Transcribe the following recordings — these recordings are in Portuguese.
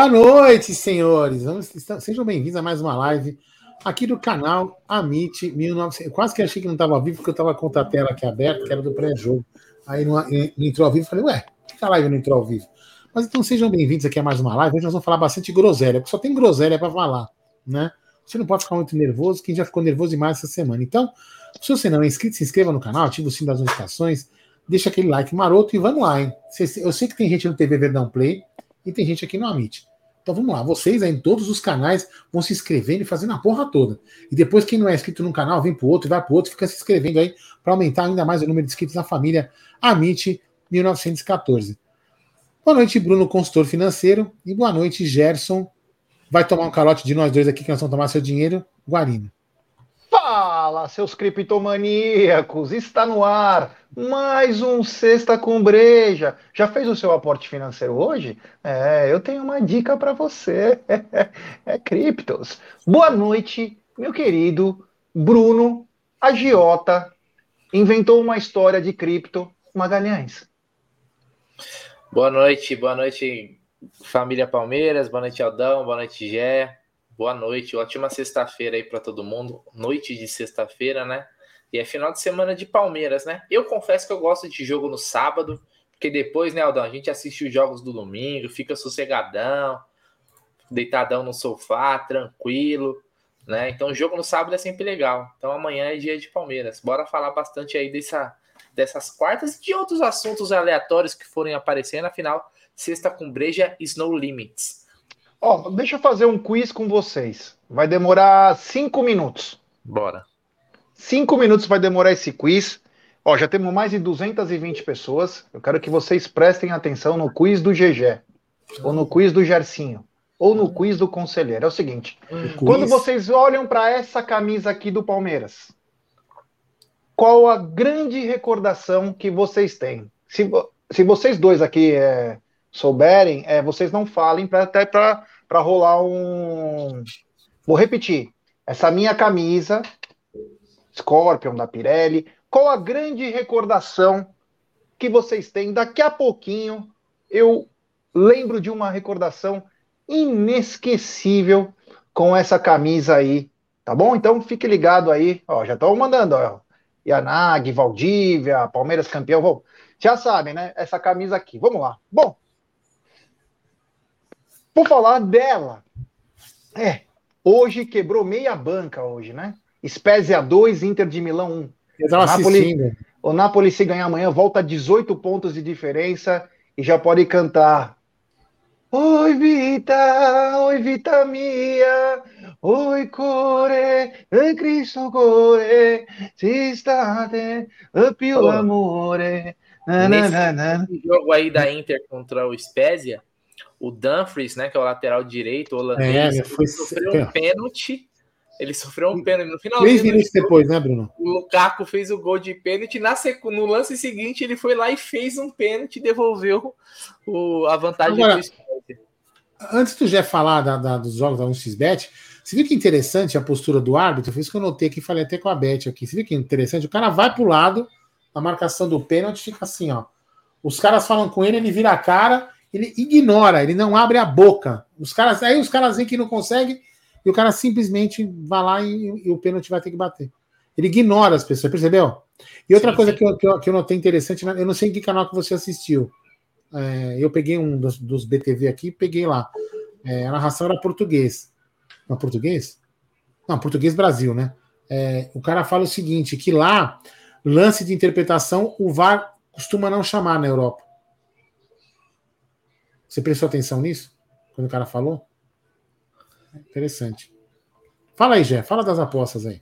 Boa noite, senhores. Vamos, sejam bem-vindos a mais uma live aqui do canal Amit 1900. Eu quase que achei que não estava vivo, porque eu estava com a tela aqui aberta, que era do pré-jogo. Aí não, não, entrou ao vivo, falei, ué, por que a live não entrou ao vivo? Mas então sejam bem-vindos aqui a mais uma live. Hoje nós vamos falar bastante groselha, porque só tem groselha para falar, né? Você não pode ficar muito nervoso, quem já ficou nervoso demais essa semana. Então, se você não é inscrito, se inscreva no canal, ative o sino das notificações, deixa aquele like maroto e vamos lá, hein? Eu sei que tem gente no TV Verdão Play e tem gente aqui no Amit. Então vamos lá, vocês aí em todos os canais vão se inscrevendo e fazendo a porra toda. E depois, quem não é inscrito num canal, vem pro outro, vai pro outro, fica se inscrevendo aí para aumentar ainda mais o número de inscritos na família Amit 1914. Boa noite, Bruno, consultor financeiro. E boa noite, Gerson. Vai tomar um calote de nós dois aqui que nós vamos tomar seu dinheiro. Guarino. Fala, seus criptomaníacos! Está no ar mais um Sexta com Breja. Já fez o seu aporte financeiro hoje? É, eu tenho uma dica para você. é criptos. Boa noite, meu querido Bruno Agiota. Inventou uma história de cripto, Magalhães. Boa noite, boa noite, família Palmeiras. Boa noite, Aldão. Boa noite, Gé. Boa noite, ótima sexta-feira aí para todo mundo. Noite de sexta-feira, né? E é final de semana de Palmeiras, né? Eu confesso que eu gosto de jogo no sábado, porque depois, né, Aldão, a gente assiste os jogos do domingo, fica sossegadão, deitadão no sofá, tranquilo, né? Então, jogo no sábado é sempre legal. Então, amanhã é dia de Palmeiras. Bora falar bastante aí dessa, dessas quartas e de outros assuntos aleatórios que forem aparecendo. Afinal, sexta com breja, Snow Limits. Ó, deixa eu fazer um quiz com vocês. Vai demorar cinco minutos. Bora. Cinco minutos vai demorar esse quiz. Ó, já temos mais de 220 pessoas. Eu quero que vocês prestem atenção no quiz do GG, ou no quiz do Gercinho, ou no quiz do Conselheiro. É o seguinte: o quando vocês olham para essa camisa aqui do Palmeiras, qual a grande recordação que vocês têm? Se, se vocês dois aqui é, souberem, é, vocês não falem para até para rolar um. Vou repetir. Essa minha camisa, Scorpion da Pirelli, qual a grande recordação que vocês têm? Daqui a pouquinho eu lembro de uma recordação inesquecível com essa camisa aí, tá bom? Então fique ligado aí, ó, já estão mandando, ó, Yanag, Valdívia, Palmeiras campeão, já sabem, né? Essa camisa aqui, vamos lá. Bom, por falar dela, é, hoje quebrou meia banca hoje, né? Spezia 2, Inter de Milão 1. Eu tava Napoli. O Napoli, se ganhar amanhã, volta a 18 pontos de diferença e já pode cantar. Oi, Vita, oi, Vita mia, oi, core, e Cristo core, si state, più amore. Nesse jogo aí da Inter contra o Spezia, o Dumfries, né, que é o lateral direito holandês, é, foi... sofreu um pênalti. Ele sofreu um pênalti no final. Três minutos depois, né, Bruno? O Lukaku fez o gol de pênalti. Na. No lance seguinte, ele foi lá e fez um pênalti e devolveu o... a vantagem Agora, Antes do Jeff falar da, da, dos jogos da 1xBet, você viu que interessante a postura do árbitro? Foi isso que eu notei aqui, falei até com a Beth aqui. Você viu que interessante? O cara vai pro lado, na marcação do pênalti, fica assim, ó. Os caras falam com ele, ele vira a cara ele ignora, ele não abre a boca. Os caras, aí os caras veem que não consegue e o cara simplesmente vai lá e, e o pênalti vai ter que bater. Ele ignora as pessoas, percebeu? E outra sim, coisa sim. Que, eu, que, eu, que eu notei interessante, eu não sei em que canal que você assistiu. É, eu peguei um dos, dos BTV aqui, peguei lá. É, a narração era português. Não, português? Não, português Brasil, né? É, o cara fala o seguinte: que lá, lance de interpretação, o VAR costuma não chamar na Europa. Você prestou atenção nisso? Quando o cara falou? Interessante. Fala aí, Gé. Fala das apostas aí.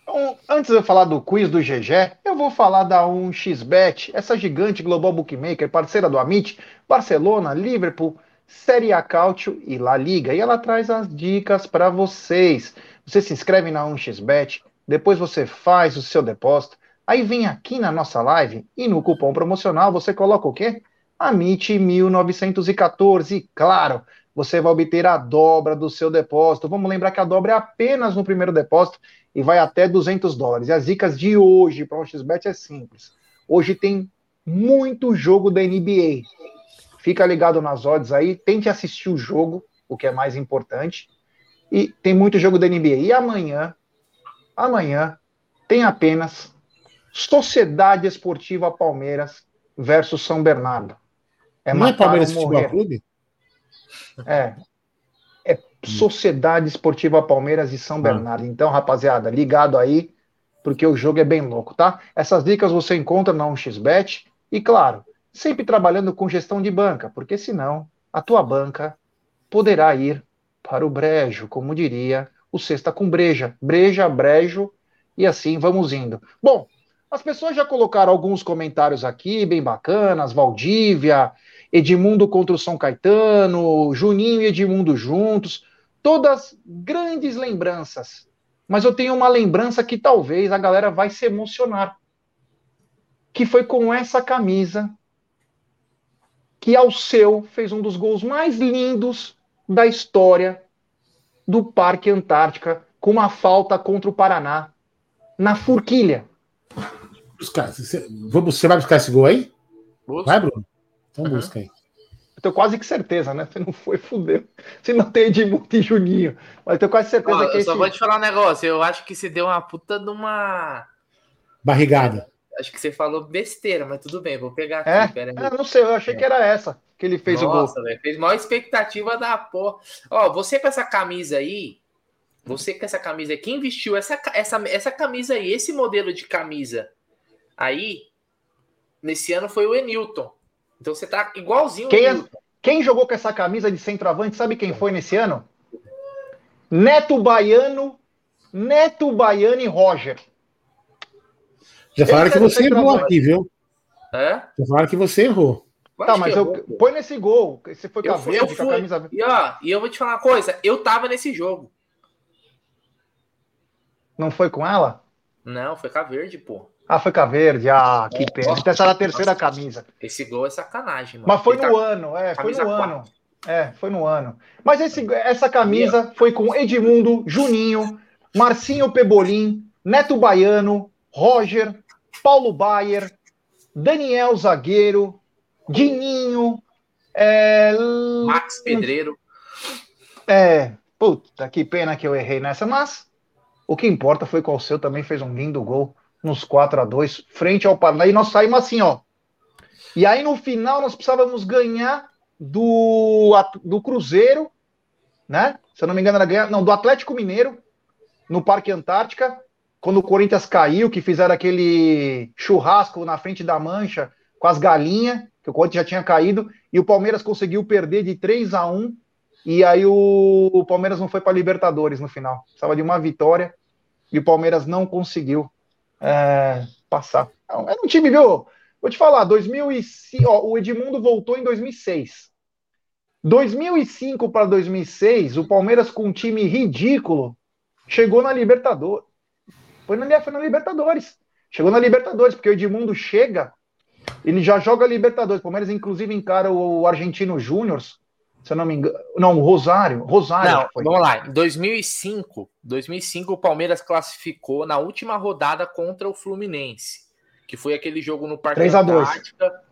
Então, antes de eu falar do quiz do GG, eu vou falar da 1xBet, essa gigante global bookmaker, parceira do Amit, Barcelona, Liverpool, Série A Cautio e La Liga. E ela traz as dicas para vocês. Você se inscreve na 1xBet, depois você faz o seu depósito, aí vem aqui na nossa live e no cupom promocional você coloca o quê? Amit 1914. Claro, você vai obter a dobra do seu depósito. Vamos lembrar que a dobra é apenas no primeiro depósito e vai até 200 dólares. E as dicas de hoje para o XBET é simples. Hoje tem muito jogo da NBA. Fica ligado nas odds aí, tente assistir o jogo, o que é mais importante. E tem muito jogo da NBA. E amanhã, amanhã, tem apenas Sociedade Esportiva Palmeiras versus São Bernardo. É Não é Palmeiras Futebol Clube? É. É Sociedade Esportiva Palmeiras e São ah. Bernardo. Então, rapaziada, ligado aí, porque o jogo é bem louco, tá? Essas dicas você encontra na 1xBet. E claro, sempre trabalhando com gestão de banca, porque senão a tua banca poderá ir para o brejo, como diria o Sexta com Breja. Breja, brejo, e assim vamos indo. Bom, as pessoas já colocaram alguns comentários aqui, bem bacanas, Valdívia, Edmundo contra o São Caetano, Juninho e Edmundo juntos, todas grandes lembranças. Mas eu tenho uma lembrança que talvez a galera vai se emocionar. Que foi com essa camisa que Alceu fez um dos gols mais lindos da história do Parque Antártica, com uma falta contra o Paraná, na Forquilha. Você, você vai buscar esse gol aí? Busca. Vai, Bruno? Então uhum. busca aí. Eu tenho quase que certeza, né? Se não foi, fudeu. Se não tem Edmundo e Juninho. Mas eu tenho quase certeza Ó, que eu esse... só vou te falar um negócio. Eu acho que se deu uma puta de uma. Barrigada. Acho que você falou besteira, mas tudo bem, vou pegar aqui. É? Pera aí. É, não sei, eu achei é. que era essa que ele fez Nossa, o gol. Véio, fez maior expectativa da porra. Ó, você com essa camisa aí, você com essa camisa aí, quem vestiu essa, essa, essa camisa aí, esse modelo de camisa aí, nesse ano foi o Enilton. Então você tá igualzinho quem, é, quem jogou com essa camisa de centroavante, sabe quem foi nesse ano? Neto Baiano, Neto Baiano e Roger. Já falaram que você errou aqui, viu? É? Já falaram que você errou. Tá, mas eu, põe nesse gol. Você foi com a verde, com a camisa E, ó, e eu vou te falar uma coisa: eu tava nesse jogo. Não foi com ela? Não, foi com a verde, pô. Ah, foi com a verde. Ah, que pena. Então essa era a terceira Nossa, camisa. Esse gol é sacanagem, mano. Mas foi no tá... ano, é, foi no 4. ano. É, foi no ano. Mas esse, essa camisa foi com Edmundo, Juninho, Marcinho Pebolim, Neto Baiano, Roger, Paulo Bayer, Daniel Zagueiro, Dininho, é... Max Pedreiro. É, puta, que pena que eu errei nessa, mas o que importa foi que o seu também fez um lindo gol nos 4 a 2 frente ao Paraná, e nós saímos assim, ó. E aí no final nós precisávamos ganhar do, do Cruzeiro, né? Se eu não me engano, era ganhar, não, do Atlético Mineiro, no Parque Antártica, quando o Corinthians caiu, que fizeram aquele churrasco na frente da mancha com as galinhas, que o Corinthians já tinha caído, e o Palmeiras conseguiu perder de 3 a 1 e aí o, o Palmeiras não foi para Libertadores no final. Precisava de uma vitória e o Palmeiras não conseguiu é, passar. Não, era um time, viu? Vou te falar, 2005, ó, o Edmundo voltou em 2006. 2005 para 2006, o Palmeiras com um time ridículo chegou na Libertadores. Foi na, foi na Libertadores. Chegou na Libertadores, porque o Edmundo chega, ele já joga Libertadores. O Palmeiras, inclusive, encara o Argentino Júnior, se eu não me engano. Não, o Rosário. Rosário. Não, vamos lá. Em 2005, 2005, o Palmeiras classificou na última rodada contra o Fluminense, que foi aquele jogo no Parque 3 a 2.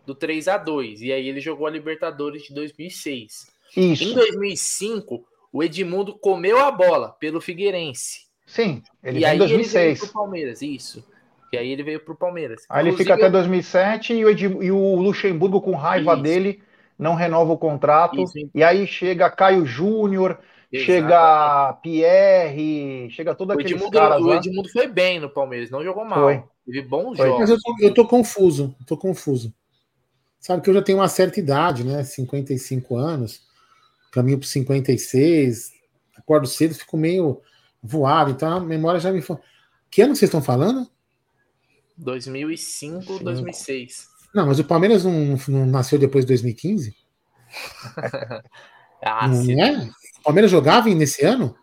do 3 a 2 E aí ele jogou a Libertadores de 2006. Isso. Em 2005, o Edmundo comeu a bola pelo Figueirense. Sim, ele e aí em 2006. Ele veio pro Palmeiras, isso. E aí ele veio pro Palmeiras. Aí Inclusive, ele fica até 2007 e o, Edmundo, e o Luxemburgo com raiva isso. dele não renova o contrato. Isso. E aí chega Caio Júnior, chega Pierre, chega todo aquele Edmundo, caras O Edmundo foi bem no Palmeiras, não jogou mal. Foi. Teve bons foi. jogos. Mas eu tô, eu tô confuso, tô confuso. Sabe que eu já tenho uma certa idade, né? 55 anos, caminho para 56, acordo cedo, fico meio voado, então a memória já me. Que ano vocês estão falando? 2005, Cinco. 2006. Não, mas o Palmeiras não, não nasceu depois de 2015? ah, não sim. é? O Palmeiras jogava nesse ano?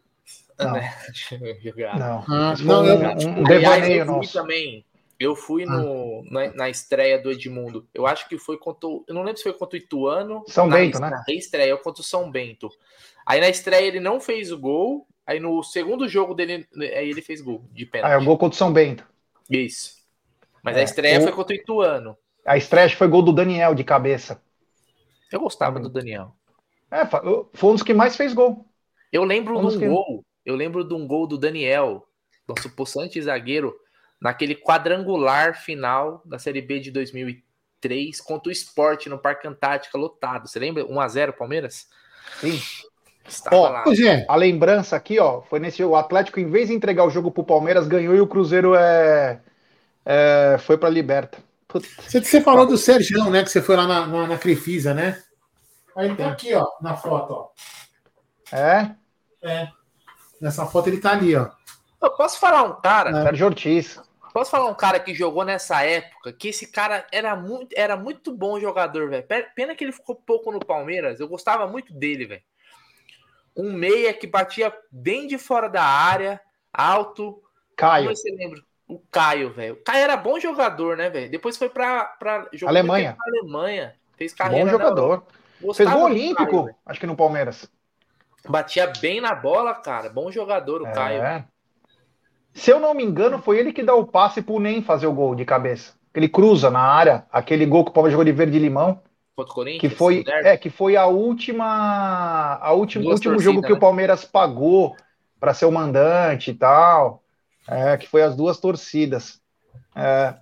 Não. não. Ah, não, eu, um, Aliás, eu fui também. Eu fui no, ah. na, na, estreia do Edmundo. Eu acho que foi contra. Eu não lembro se foi contra o Ituano. São Bento, na, né? Na reestreia, contra o São Bento. Aí na estreia ele não fez o gol. Aí no segundo jogo dele, aí ele fez gol de pênalti. Ah, é o gol contra o São Bento. Isso. Mas é, a estreia o... foi contra o Ituano. A estreia foi gol do Daniel de cabeça. Eu gostava do Daniel. É, foi um dos que mais fez gol. Eu lembro de um que... gol. Eu lembro de um gol do Daniel, nosso possante zagueiro, naquele quadrangular final da Série B de 2003 contra o Sport no Parque Antártica lotado. Você lembra? 1 a 0 Palmeiras? Sim. Ó, é. A lembrança aqui, ó, foi nesse o Atlético, em vez de entregar o jogo pro Palmeiras, ganhou e o Cruzeiro é, é foi pra Liberta. Você, você falou do Sergião, né? Que você foi lá na, na, na Crefisa, né? Aí ele tá aqui, ó, na foto, ó. É? É. Nessa foto ele tá ali, ó. Eu posso falar um cara? É. Sérgio Ortiz. Posso falar um cara que jogou nessa época, que esse cara era muito, era muito bom jogador, velho. Pena que ele ficou pouco no Palmeiras. Eu gostava muito dele, velho. Um meia que batia bem de fora da área, alto. Caio. Como você lembra? O Caio, velho. O Caio era bom jogador, né, velho? Depois foi pra, pra jogar Alemanha. Alemanha. Fez carreira. Bom jogador. Fez gol olímpico, Caio, acho que no Palmeiras. Batia bem na bola, cara. Bom jogador o é. Caio. Se eu não me engano, foi ele que dá o passe pro Nem fazer o gol de cabeça. Ele cruza na área, aquele gol que o Palmeiras jogou de verde e limão. Que foi, é, que foi a última, a última último jogo que né? o Palmeiras pagou para ser o mandante e tal. É, que foi as duas torcidas. É.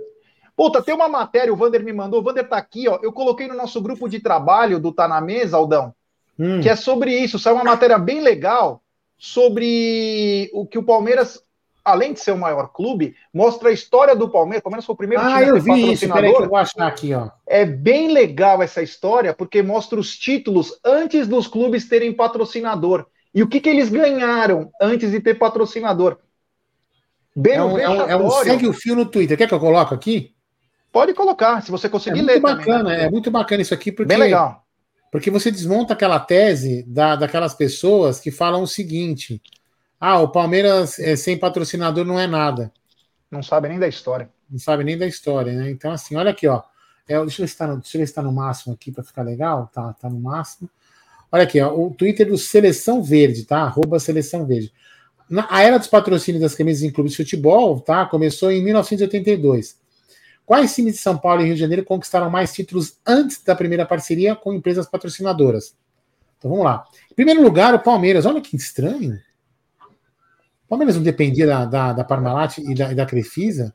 Puta, tem uma matéria, o Vander me mandou, o Vander tá aqui, ó. Eu coloquei no nosso grupo de trabalho do Tá na Mesa, Aldão, hum. que é sobre isso. Saiu uma matéria bem legal sobre o que o Palmeiras além de ser o maior clube, mostra a história do Palmeiras. O Palmeiras foi o primeiro ah, time eu vi isso. Peraí que eu vou achar aqui, ó. É bem legal essa história, porque mostra os títulos antes dos clubes terem patrocinador. E o que, que eles ganharam antes de ter patrocinador. Bem é, um, é, um, é um segue o fio no Twitter. Quer que eu coloque aqui? Pode colocar, se você conseguir é ler. Muito bacana, também, né? é muito bacana isso aqui, porque. Bem legal. Porque você desmonta aquela tese da, daquelas pessoas que falam o seguinte: ah, o Palmeiras é, sem patrocinador não é nada. Não sabe nem da história. Não sabe nem da história, né? Então, assim, olha aqui, ó. É, deixa, eu ver se está no, deixa eu ver se tá no máximo aqui para ficar legal. Tá, tá no máximo. Olha aqui, ó, o Twitter do Seleção Verde, tá? Arroba Seleção Verde. Na, a era dos patrocínios das camisas em clubes de futebol, tá? Começou em 1982. Quais times de São Paulo e Rio de Janeiro conquistaram mais títulos antes da primeira parceria com empresas patrocinadoras? Então vamos lá. Em primeiro lugar, o Palmeiras. Olha que estranho. Palmeiras não dependia da, da, da Parmalat e da, e da Crefisa.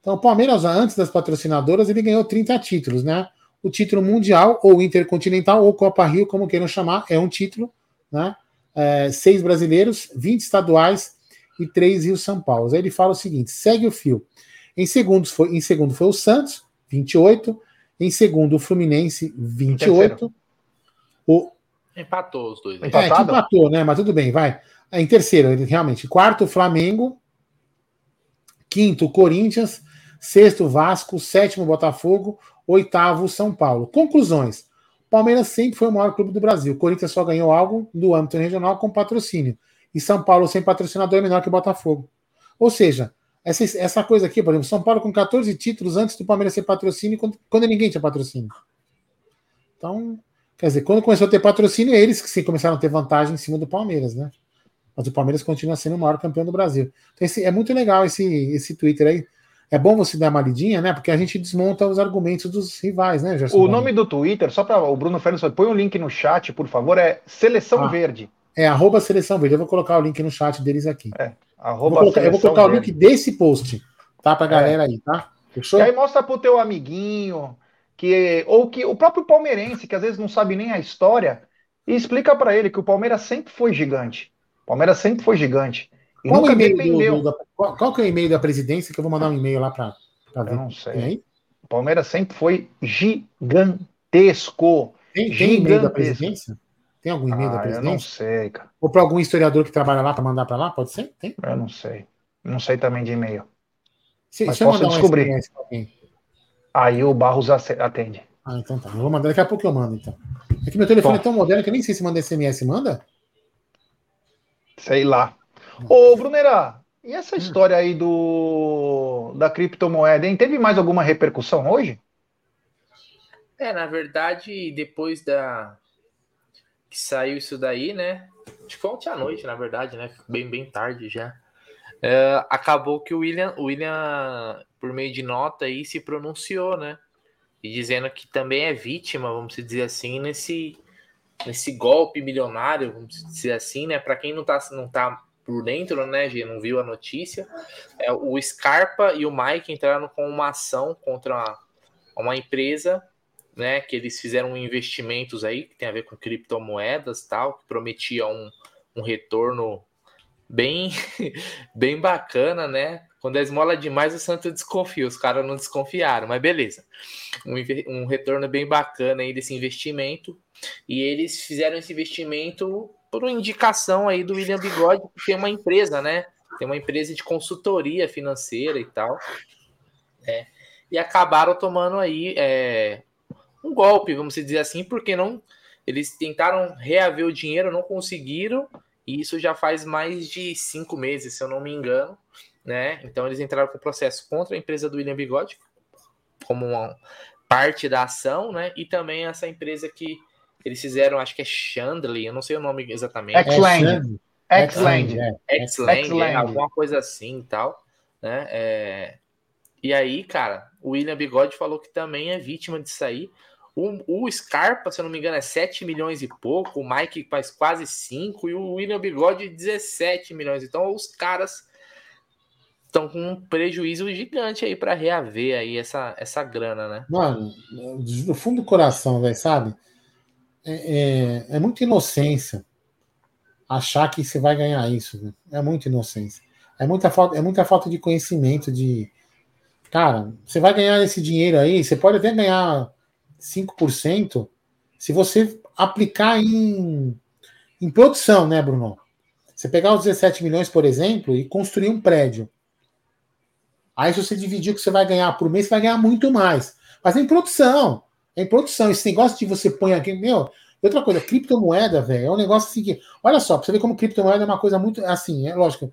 Então, o Palmeiras, antes das patrocinadoras, ele ganhou 30 títulos, né? O título mundial, ou intercontinental, ou Copa Rio, como queiram chamar, é um título, né? É, seis brasileiros, 20 estaduais e três Rio São Paulo. Aí ele fala o seguinte: segue o fio. Em, segundos foi, em segundo foi o Santos, 28. Em segundo, o Fluminense, 28. O... Empatou os dois. Né? É, empatou, né? Mas tudo bem, vai. Em terceiro, realmente. Quarto, Flamengo. Quinto, Corinthians. Sexto, Vasco. Sétimo, Botafogo. Oitavo, São Paulo. Conclusões. Palmeiras sempre foi o maior clube do Brasil. Corinthians só ganhou algo do âmbito regional com patrocínio. E São Paulo sem patrocinador é menor que o Botafogo. Ou seja, essa, essa coisa aqui, por exemplo, São Paulo com 14 títulos antes do Palmeiras ser patrocínio, quando, quando ninguém tinha patrocínio. Então, quer dizer, quando começou a ter patrocínio, eles que sim começaram a ter vantagem em cima do Palmeiras, né? mas o Palmeiras continua sendo o maior campeão do Brasil. Então, esse, é muito legal esse, esse Twitter aí. É bom você dar uma lidinha, né? Porque a gente desmonta os argumentos dos rivais, né, Gerson? O nome do Twitter, só para o Bruno Fernandes, põe o um link no chat, por favor, é Seleção ah, Verde. É arroba Seleção Verde. Eu vou colocar o link no chat deles aqui. É, arroba vou colocar, eu vou colocar o link desse post, tá? Pra galera é. aí, tá? Fechou? E aí mostra pro teu amiguinho, que ou que o próprio palmeirense, que às vezes não sabe nem a história, e explica para ele que o Palmeiras sempre foi gigante. Palmeiras sempre foi gigante. E qual nunca dependeu. Do, do, qual, qual, que é o e-mail da presidência? Que eu vou mandar um e-mail lá para ver. Eu não sei. O Palmeiras sempre foi gigantesco. Tem, tem e-mail da presidência? Tem algum e-mail ah, da presidência? Eu não sei, cara. Ou para algum historiador que trabalha lá para mandar para lá? Pode ser? Tem? Eu não sei. Não sei também de e-mail. Se, Mas posso descobrir. Aí o Barros atende. Ah, então tá. Eu vou mandar daqui a pouco eu mando, então. É que meu telefone Bom. é tão moderno que eu nem sei se manda SMS. Manda? Sei lá. Ô, Brunera, e essa hum. história aí do da criptomoeda, hein? Teve mais alguma repercussão hoje? É, na verdade, depois da que saiu isso daí, né? Acho que foi ontem à noite, na verdade, né? Bem, bem tarde já. É, acabou que o William, o William, por meio de nota aí, se pronunciou, né? e dizendo que também é vítima, vamos dizer assim, nesse, nesse golpe milionário, vamos dizer assim, né? Para quem não tá, não tá por dentro, né, G, não viu a notícia, é, o Scarpa e o Mike entraram com uma ação contra uma, uma empresa, né, que eles fizeram investimentos aí, que tem a ver com criptomoedas tal, que prometia um, um retorno bem, bem bacana, né? Quando é esmola demais, o Santos desconfia. Os caras não desconfiaram, mas beleza. Um, um retorno bem bacana aí desse investimento. E eles fizeram esse investimento por indicação aí do William Bigode, que tem uma empresa, né? Tem uma empresa de consultoria financeira e tal. É, e acabaram tomando aí é, um golpe, vamos dizer assim, porque não eles tentaram reaver o dinheiro, não conseguiram, e isso já faz mais de cinco meses, se eu não me engano, né? Então eles entraram com processo contra a empresa do William Bigode, como uma parte da ação, né? E também essa empresa que eles fizeram, acho que é Chandley, eu não sei o nome exatamente. X-Land. X-Land. X-Land, é, alguma coisa assim e tal. Né? É... E aí, cara, o William Bigode falou que também é vítima disso aí. O, o Scarpa, se eu não me engano, é 7 milhões e pouco, o Mike faz quase 5 e o William Bigode 17 milhões. Então os caras estão com um prejuízo gigante aí para reaver aí essa, essa grana, né? Mano, no fundo do coração, velho, sabe? É, é, é muita inocência achar que você vai ganhar isso. Né? É muita inocência. É muita, falta, é muita falta de conhecimento de. Cara, você vai ganhar esse dinheiro aí, você pode até ganhar 5% se você aplicar em, em produção, né, Bruno? Você pegar os 17 milhões, por exemplo, e construir um prédio. Aí, se você dividir o que você vai ganhar por mês, você vai ganhar muito mais. Mas em produção. É em produção. Esse negócio de você põe aqui, meu. Outra coisa, criptomoeda, velho, é um negócio assim que. Olha só, pra você ver como criptomoeda é uma coisa muito. Assim, é lógico.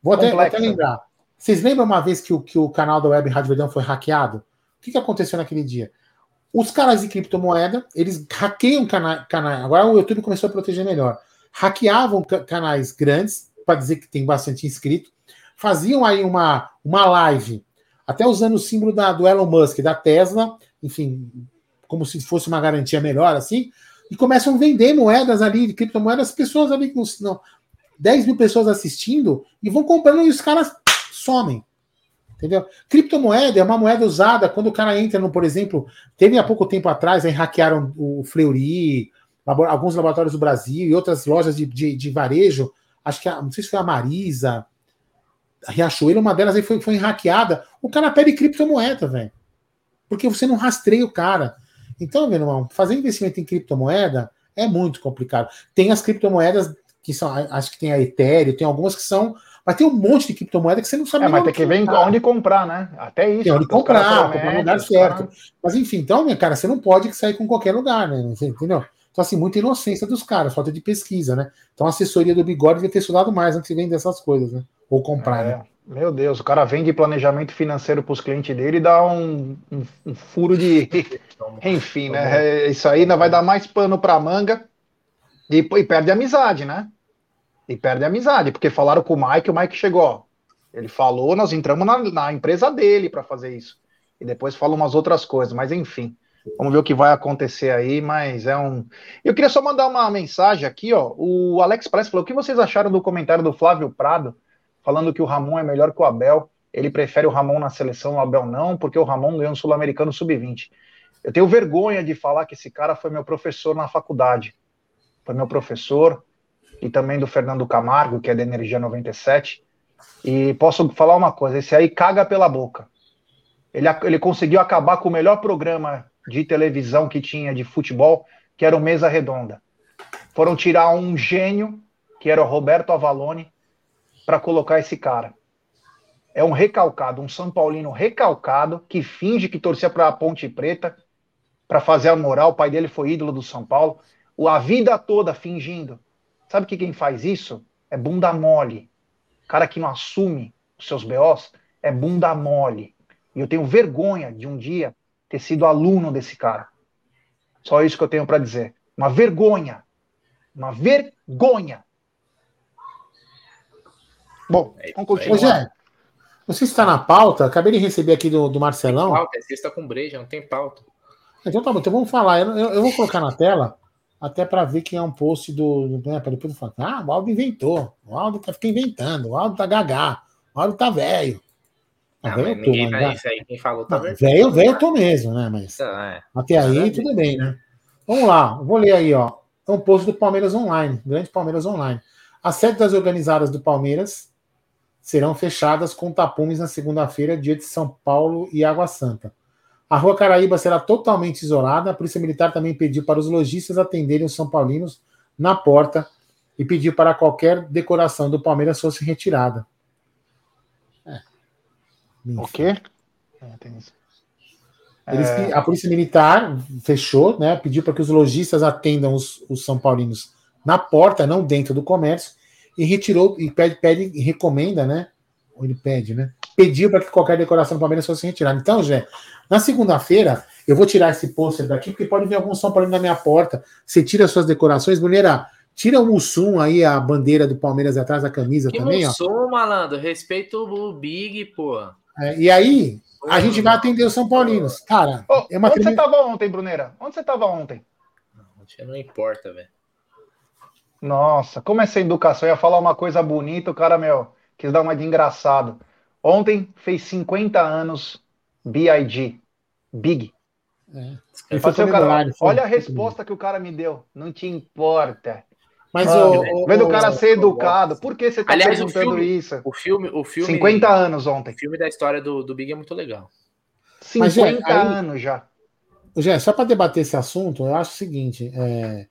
Vou até, vou até lembrar. Vocês lembram uma vez que o, que o canal da Web Rádio Verdão foi hackeado? O que, que aconteceu naquele dia? Os caras de criptomoeda, eles hackeiam canais. Cana agora o YouTube começou a proteger melhor. Hackeavam canais grandes, para dizer que tem bastante inscrito, faziam aí uma, uma live, até usando o símbolo da, do Elon Musk, da Tesla, enfim, como se fosse uma garantia melhor, assim, e começam a vender moedas ali, criptomoedas, pessoas ali com não, 10 mil pessoas assistindo e vão comprando e os caras somem. Entendeu? Criptomoeda é uma moeda usada quando o cara entra no, por exemplo, teve há pouco tempo atrás, aí hackearam o Fleury, alguns laboratórios do Brasil e outras lojas de, de, de varejo, acho que a, não sei se foi a Marisa, a Riachuelo, uma delas aí foi, foi hackeada. O cara pede criptomoeda, velho. Porque você não rastreia o cara. Então, meu irmão, fazer investimento em criptomoeda é muito complicado. Tem as criptomoedas que são, acho que tem a Ethereum, tem algumas que são, mas tem um monte de criptomoeda que você não sabe. É, mas tem que ver onde comprar, né? Até isso. Tem onde comprar, comprar no lugar certo. Mas enfim, então, minha cara, você não pode sair com qualquer lugar, né? Entendeu? Então, assim, muita inocência dos caras, falta de pesquisa, né? Então, a assessoria do bigode devia ter estudado mais antes de vender essas coisas, né? Ou comprar, é. né? Meu Deus, o cara vende planejamento financeiro para os clientes dele e dá um, um, um furo de. Enfim, né? É, isso aí ainda vai dar mais pano para manga e, e, perde a amizade, né? E perde a amizade, porque falaram com o Mike, o Mike chegou, ó, ele falou, nós entramos na, na empresa dele para fazer isso. E depois fala umas outras coisas, mas enfim. Vamos ver o que vai acontecer aí, mas é um. Eu queria só mandar uma mensagem aqui, ó. O Alex Press falou: o que vocês acharam do comentário do Flávio Prado? Falando que o Ramon é melhor que o Abel. Ele prefere o Ramon na seleção, o Abel não, porque o Ramon ganhou um Sul-Americano Sub-20. Eu tenho vergonha de falar que esse cara foi meu professor na faculdade. Foi meu professor, e também do Fernando Camargo, que é da Energia 97. E posso falar uma coisa: esse aí caga pela boca. Ele, ele conseguiu acabar com o melhor programa de televisão que tinha de futebol, que era o Mesa Redonda. Foram tirar um gênio, que era o Roberto Avalone, para colocar esse cara. É um recalcado, um São Paulino recalcado que finge que torcia para a Ponte Preta para fazer a moral. O pai dele foi ídolo do São Paulo. A vida toda fingindo. Sabe que quem faz isso? É bunda mole. Cara que não assume os seus BOs é bunda mole. E eu tenho vergonha de um dia ter sido aluno desse cara. Só isso que eu tenho para dizer. Uma vergonha. Uma vergonha. Bom, é vamos continuar. Rogério, não sei se está na pauta, acabei de receber aqui do, do Marcelão. Tem pauta, é sexta com breja, não tem pauta. Então tá bom, então vamos falar. Eu, eu, eu vou colocar na tela até para ver quem é um post do. Né, para depois falar, ah, o Aldo inventou. O Aldo tá, fica inventando. O Aldo tá gagá. O Aldo tá velho. Tá velho eu tô, ninguém vai isso aí. Quem falou tá velho. Velho, velho eu tô mesmo, né? Mas então, é. até aí tudo bem, né? Vamos lá, vou ler aí, ó. É um post do Palmeiras Online, grande Palmeiras Online. As sedes das organizadas do Palmeiras serão fechadas com tapumes na segunda-feira, dia de São Paulo e Água Santa. A Rua Caraíba será totalmente isolada. A Polícia Militar também pediu para os lojistas atenderem os São Paulinos na porta e pediu para qualquer decoração do Palmeiras fosse retirada. É. O quê? É, Eles, é... A Polícia Militar fechou, né? Pediu para que os lojistas atendam os, os São Paulinos na porta, não dentro do comércio, e retirou, e pede, pede e recomenda, né? Ou ele pede, né? Pediu para que qualquer decoração do Palmeiras fosse retirada. Então, Jé, na segunda-feira, eu vou tirar esse pôster daqui, porque pode vir algum São Paulo na minha porta. Você tira suas decorações, Bruneira. Tira o Mussum aí, a bandeira do Palmeiras atrás da camisa que também, Mussum, ó. malandro. Respeito o Big, pô. É, e aí, a gente vai atender os São Paulinos. Cara, é uma onde você tava ontem, Bruneira? Onde você tava ontem? Não, não importa, velho. Nossa, como é essa educação? Eu ia falar uma coisa bonita, o cara, meu, quis dar uma de engraçado. Ontem fez 50 anos BIG. Big. É. Você, cara, olha a resposta que o cara me deu. Não te importa. Mas Mano, o, vendo o cara ser educado, por que você tá aliás, perguntando o filme, isso? O filme, o filme. 50 anos ontem. O filme da história do, do Big é muito legal. 50 Mas, é, aí, anos já. Jé, só para debater esse assunto, eu acho o seguinte: é,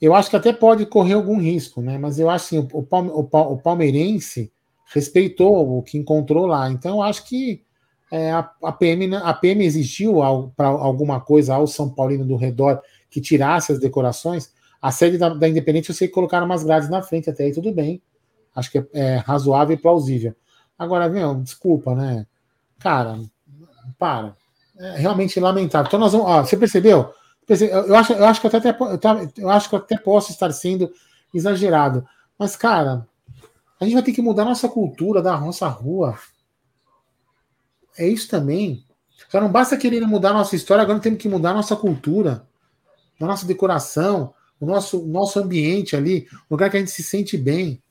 eu acho que até pode correr algum risco, né? Mas eu acho assim, o, o, o palmeirense respeitou o que encontrou lá. Então, eu acho que é, a, a, PM, a PM exigiu para alguma coisa ao São Paulino do redor que tirasse as decorações. A sede da, da Independente eu sei que colocaram umas grades na frente, até aí tudo bem. Acho que é, é razoável e plausível. Agora, meu, desculpa, né? Cara, para. É realmente lamentável. Então nós vamos. Ó, você percebeu? Eu acho, eu acho que até, eu acho que eu até posso estar sendo exagerado. Mas, cara, a gente vai ter que mudar nossa cultura da nossa rua. É isso também. Já não basta querer mudar nossa história, agora temos que mudar nossa cultura, a nossa decoração, o nosso, nosso ambiente ali, o lugar que a gente se sente bem.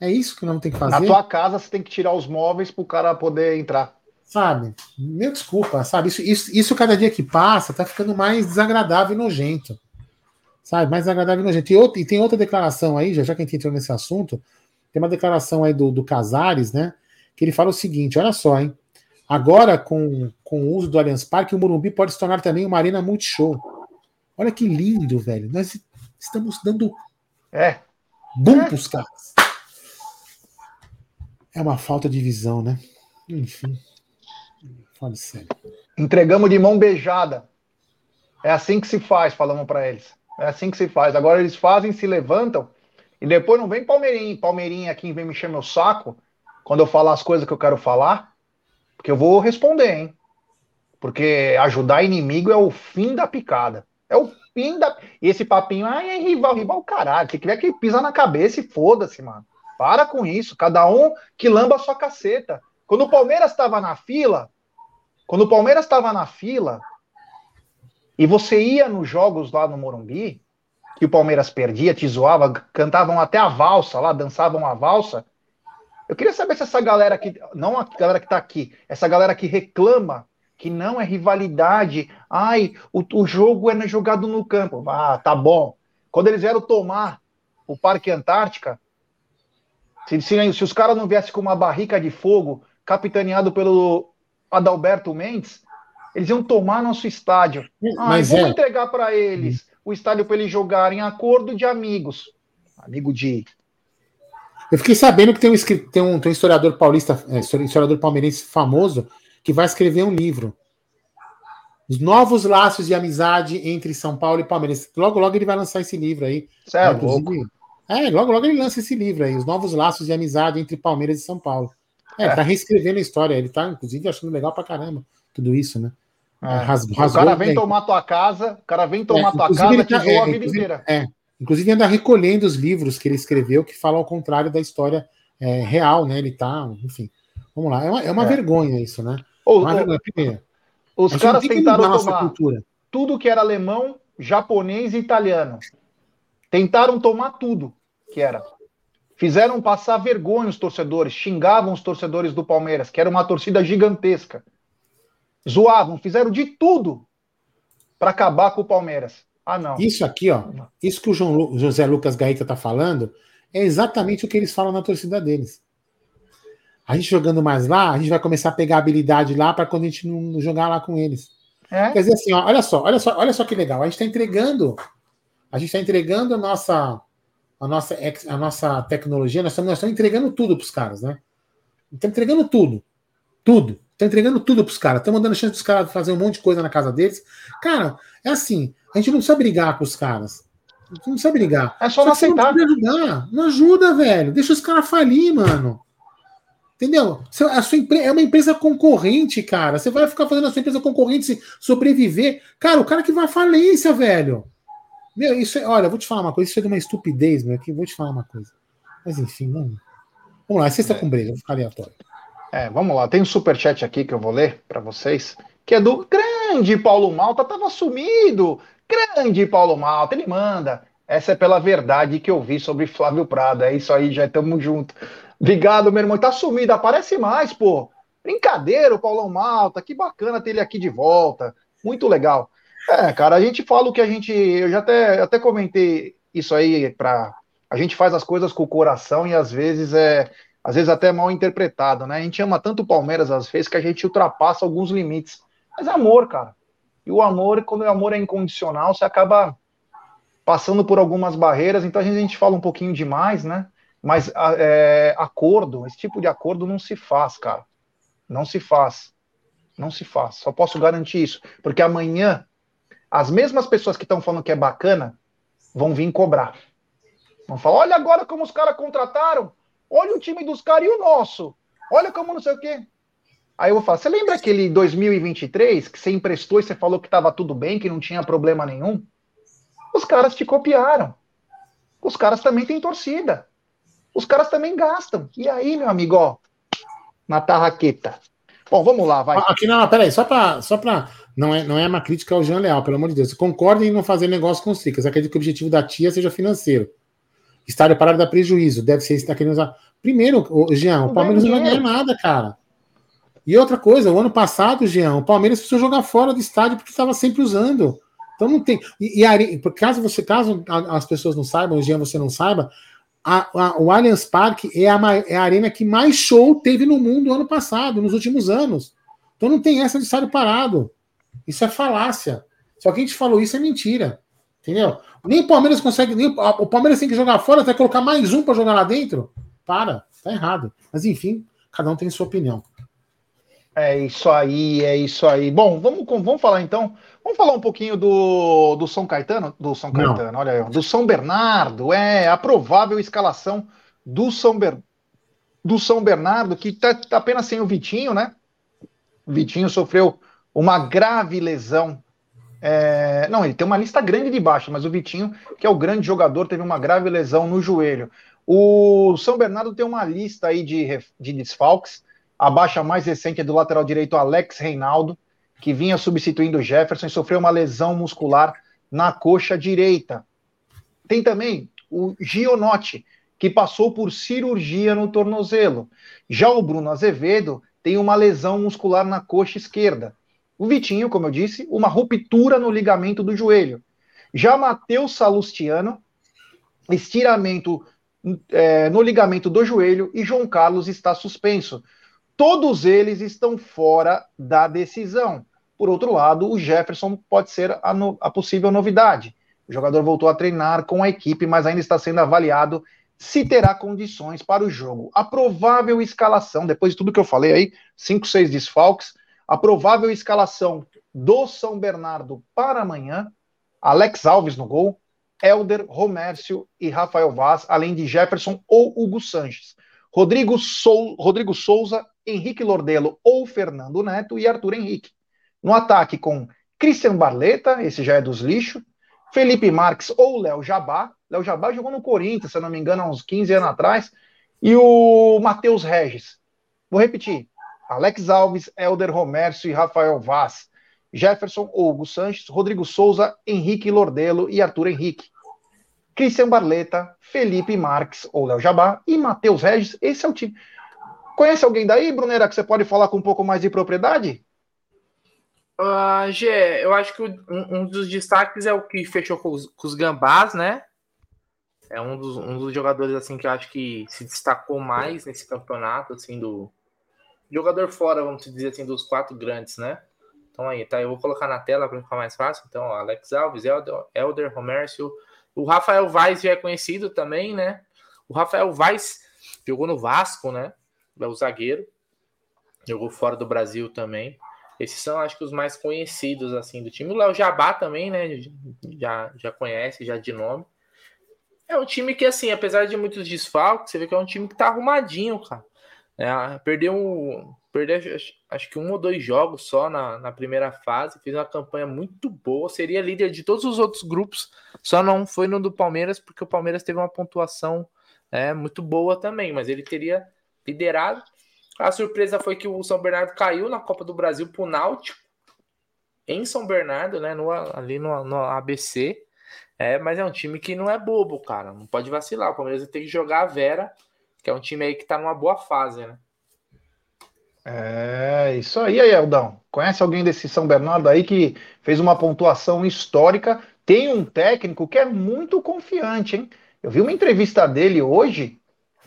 É isso que nós temos que fazer. Na tua casa você tem que tirar os móveis para o cara poder entrar. Sabe? Meu desculpa, sabe? Isso, isso, isso cada dia que passa tá ficando mais desagradável e nojento. Sabe? Mais desagradável e nojento. E, outra, e tem outra declaração aí, já, já que a gente entrou nesse assunto, tem uma declaração aí do, do Casares, né? Que ele fala o seguinte: olha só, hein? Agora, com, com o uso do Allianz Parque, o Morumbi pode se tornar também uma arena multishow. Olha que lindo, velho. Nós estamos dando é. bom é. pros caras. É uma falta de visão, né? Enfim. Sério. Entregamos de mão beijada. É assim que se faz, falamos para eles. É assim que se faz. Agora eles fazem, se levantam e depois não vem Palmeirinha, Palmeirinha aqui vem me encher meu saco quando eu falar as coisas que eu quero falar, porque eu vou responder, hein? Porque ajudar inimigo é o fim da picada. É o fim da. E esse papinho, ai, é rival, rival, caralho. Se quiser que pisa na cabeça e foda-se, mano. Para com isso. Cada um que lamba a sua caceta. Quando o Palmeiras estava na fila, quando o Palmeiras estava na fila e você ia nos jogos lá no Morumbi, que o Palmeiras perdia, te zoava, cantavam até a valsa lá, dançavam a valsa. Eu queria saber se essa galera que, não a galera que tá aqui, essa galera que reclama que não é rivalidade, ai, o, o jogo é jogado no campo. Ah, tá bom. Quando eles vieram tomar o Parque Antártica, se, se, se os caras não viessem com uma barrica de fogo, capitaneado pelo Adalberto Mendes, eles iam tomar nosso estádio. Ah, Mas vamos é... entregar para eles o estádio para eles jogarem acordo de amigos. Amigo de. Eu fiquei sabendo que tem um, tem um, tem um historiador paulista, é, historiador palmeirense famoso, que vai escrever um livro. Os novos laços de amizade entre São Paulo e Palmeiras. Logo, logo ele vai lançar esse livro aí. Certo. É, é, logo, logo ele lança esse livro aí, Os Novos Laços de Amizade entre Palmeiras e São Paulo. É, é. tá reescrevendo a história. Ele tá, inclusive, achando legal pra caramba tudo isso, né? É. Rasgou, o cara vem tomar tua casa, o cara vem tomar é, tua casa que tá, é, a vida inteira. É, inclusive anda recolhendo os livros que ele escreveu que falam ao contrário da história é, real, né? Ele tá, enfim. Vamos lá, é uma, é uma é. vergonha isso, né? Ô, uma ô, vergonha. Os caras tentaram tomar cultura. tudo que era alemão, japonês e italiano. Tentaram tomar tudo que era. Fizeram passar vergonha os torcedores, xingavam os torcedores do Palmeiras, que era uma torcida gigantesca. Zoavam, fizeram de tudo para acabar com o Palmeiras. Ah, não. Isso aqui, ó, isso que o João, José Lucas Gaeta tá falando, é exatamente o que eles falam na torcida deles. A gente jogando mais lá, a gente vai começar a pegar habilidade lá para quando a gente não jogar lá com eles. É? Quer dizer assim, ó, olha só, olha só, olha só que legal. A gente está entregando, a gente está entregando a nossa, a nossa, a nossa tecnologia, nós estamos, nós estamos entregando tudo para os caras, né? Estamos entregando tudo, tudo. Estamos entregando tudo para os caras. Estamos dando chance para os caras fazer um monte de coisa na casa deles. Cara, é assim, a gente não precisa brigar com os caras. A gente não precisa brigar. É só, só não aceitar. Não ajudar. Não ajuda, velho. Deixa os caras falir, mano. Entendeu? A sua é uma empresa concorrente, cara. Você vai ficar fazendo a sua empresa concorrente sobreviver. Cara, o cara que vai à falência, velho. Meu, isso é. Olha, vou te falar uma coisa. Isso é de uma estupidez, meu. Aqui, vou te falar uma coisa. Mas enfim, vamos. Vamos lá, sexta é. com breja, vou ficar aleatório. É, vamos lá. Tem um superchat aqui que eu vou ler para vocês, que é do grande Paulo Malta. Tava sumido. Grande Paulo Malta. Ele manda. Essa é pela verdade que eu vi sobre Flávio Prado. É isso aí, já estamos juntos. Obrigado, meu irmão. Tá sumido, aparece mais, pô. Brincadeira, o Paulão Malta. Que bacana ter ele aqui de volta. Muito legal. É, cara, a gente fala o que a gente. Eu já até, até comentei isso aí para A gente faz as coisas com o coração e às vezes é. Às vezes até mal interpretado, né? A gente ama tanto o Palmeiras às vezes que a gente ultrapassa alguns limites. Mas é amor, cara. E o amor, quando o amor é incondicional, você acaba passando por algumas barreiras. Então a gente, fala um pouquinho demais, né? Mas é, acordo, esse tipo de acordo não se faz, cara. Não se faz. Não se faz. Só posso garantir isso. Porque amanhã, as mesmas pessoas que estão falando que é bacana vão vir cobrar. Vão falar: olha agora como os caras contrataram. Olha o time dos caras e o nosso. Olha como não sei o quê. Aí eu vou falar: você lembra aquele 2023 que você emprestou e você falou que estava tudo bem, que não tinha problema nenhum? Os caras te copiaram. Os caras também têm torcida os caras também gastam. E aí, meu amigo, ó, na tarraqueta. Bom, vamos lá, vai. Aqui não, peraí, só para só pra, não é, não é uma crítica ao Jean Leal, pelo amor de Deus. Concorda em não fazer negócio com os Tricas. Acredito que o objetivo da tia seja financeiro. Estádio parado dá prejuízo. Deve ser está querendo usar. Primeiro, o Jean, o Palmeiras não vai ganhar nada, cara. E outra coisa, o ano passado, Jean, o Palmeiras precisou jogar fora do estádio porque estava sempre usando. Então não tem. E, e caso você, caso as pessoas não saibam, o Jean você não saiba, a, a, o Allianz Parque é a, é a arena que mais show teve no mundo ano passado, nos últimos anos. Então não tem essa de estádio parado. Isso é falácia. Se alguém te falou isso, é mentira. Entendeu? Nem o Palmeiras consegue. Nem, o Palmeiras tem que jogar fora, até colocar mais um para jogar lá dentro. Para, tá errado. Mas enfim, cada um tem sua opinião. É isso aí, é isso aí. Bom, vamos, vamos falar então. Vamos falar um pouquinho do, do São Caetano? Do São Caetano, Não. olha aí. Do São Bernardo, é a provável escalação do São, Ber, do São Bernardo, que está tá apenas sem o Vitinho, né? O Vitinho sofreu uma grave lesão. É... Não, ele tem uma lista grande de baixo, mas o Vitinho, que é o grande jogador, teve uma grave lesão no joelho. O São Bernardo tem uma lista aí de, de desfalques. A baixa mais recente é do lateral direito Alex Reinaldo, que vinha substituindo o Jefferson e sofreu uma lesão muscular na coxa direita. Tem também o Gionotti, que passou por cirurgia no tornozelo. Já o Bruno Azevedo tem uma lesão muscular na coxa esquerda. O Vitinho, como eu disse, uma ruptura no ligamento do joelho. Já Matheus Salustiano, estiramento é, no ligamento do joelho e João Carlos está suspenso. Todos eles estão fora da decisão. Por outro lado, o Jefferson pode ser a, no, a possível novidade. O jogador voltou a treinar com a equipe, mas ainda está sendo avaliado se terá condições para o jogo. A provável escalação, depois de tudo que eu falei aí, 5, 6 desfalques, a provável escalação do São Bernardo para amanhã, Alex Alves no gol, Elder, Romércio e Rafael Vaz, além de Jefferson ou Hugo Sanches. Rodrigo, Sou, Rodrigo Souza, Henrique Lordelo ou Fernando Neto e Arthur Henrique. No ataque com Christian Barleta, esse já é dos lixos, Felipe Marques ou Léo Jabá. Léo Jabá jogou no Corinthians, se não me engano, há uns 15 anos atrás. E o Matheus Regis. Vou repetir. Alex Alves, Elder Romércio e Rafael Vaz. Jefferson, Hugo Sanches, Rodrigo Souza, Henrique Lordelo e Arthur Henrique. Christian Barleta, Felipe Marques ou Léo Jabá e Matheus Regis. Esse é o time. Conhece alguém daí, Brunera, que você pode falar com um pouco mais de propriedade? Uh, Gê, eu acho que um, um, dos destaques é o que fechou com os, com os Gambás, né? É um dos, um dos jogadores assim que eu acho que se destacou mais nesse campeonato, assim, do jogador fora, vamos dizer assim, dos quatro grandes, né? Então aí, tá? Eu vou colocar na tela para ficar mais fácil. Então, ó, Alex Alves, Elder, Elder Romércio, o Rafael Vaz já é conhecido também, né? O Rafael Vaz jogou no Vasco, né? É o zagueiro. Jogou fora do Brasil também. Esses são, acho que, os mais conhecidos, assim, do time. O Léo Jabá também, né? Já, já conhece, já de nome. É um time que, assim, apesar de muitos desfalques, você vê que é um time que tá arrumadinho, cara. É, perdeu, perdeu acho que um ou dois jogos só na, na primeira fase, fez uma campanha muito boa, seria líder de todos os outros grupos, só não foi no do Palmeiras, porque o Palmeiras teve uma pontuação é, muito boa também, mas ele teria liderado. A surpresa foi que o São Bernardo caiu na Copa do Brasil pro Náutico, em São Bernardo, né, no, ali no, no ABC. É, mas é um time que não é bobo, cara. Não pode vacilar. O Palmeiras tem que jogar a Vera, que é um time aí que tá numa boa fase, né? É, isso aí, aí, Eldão. Conhece alguém desse São Bernardo aí que fez uma pontuação histórica? Tem um técnico que é muito confiante, hein? Eu vi uma entrevista dele hoje,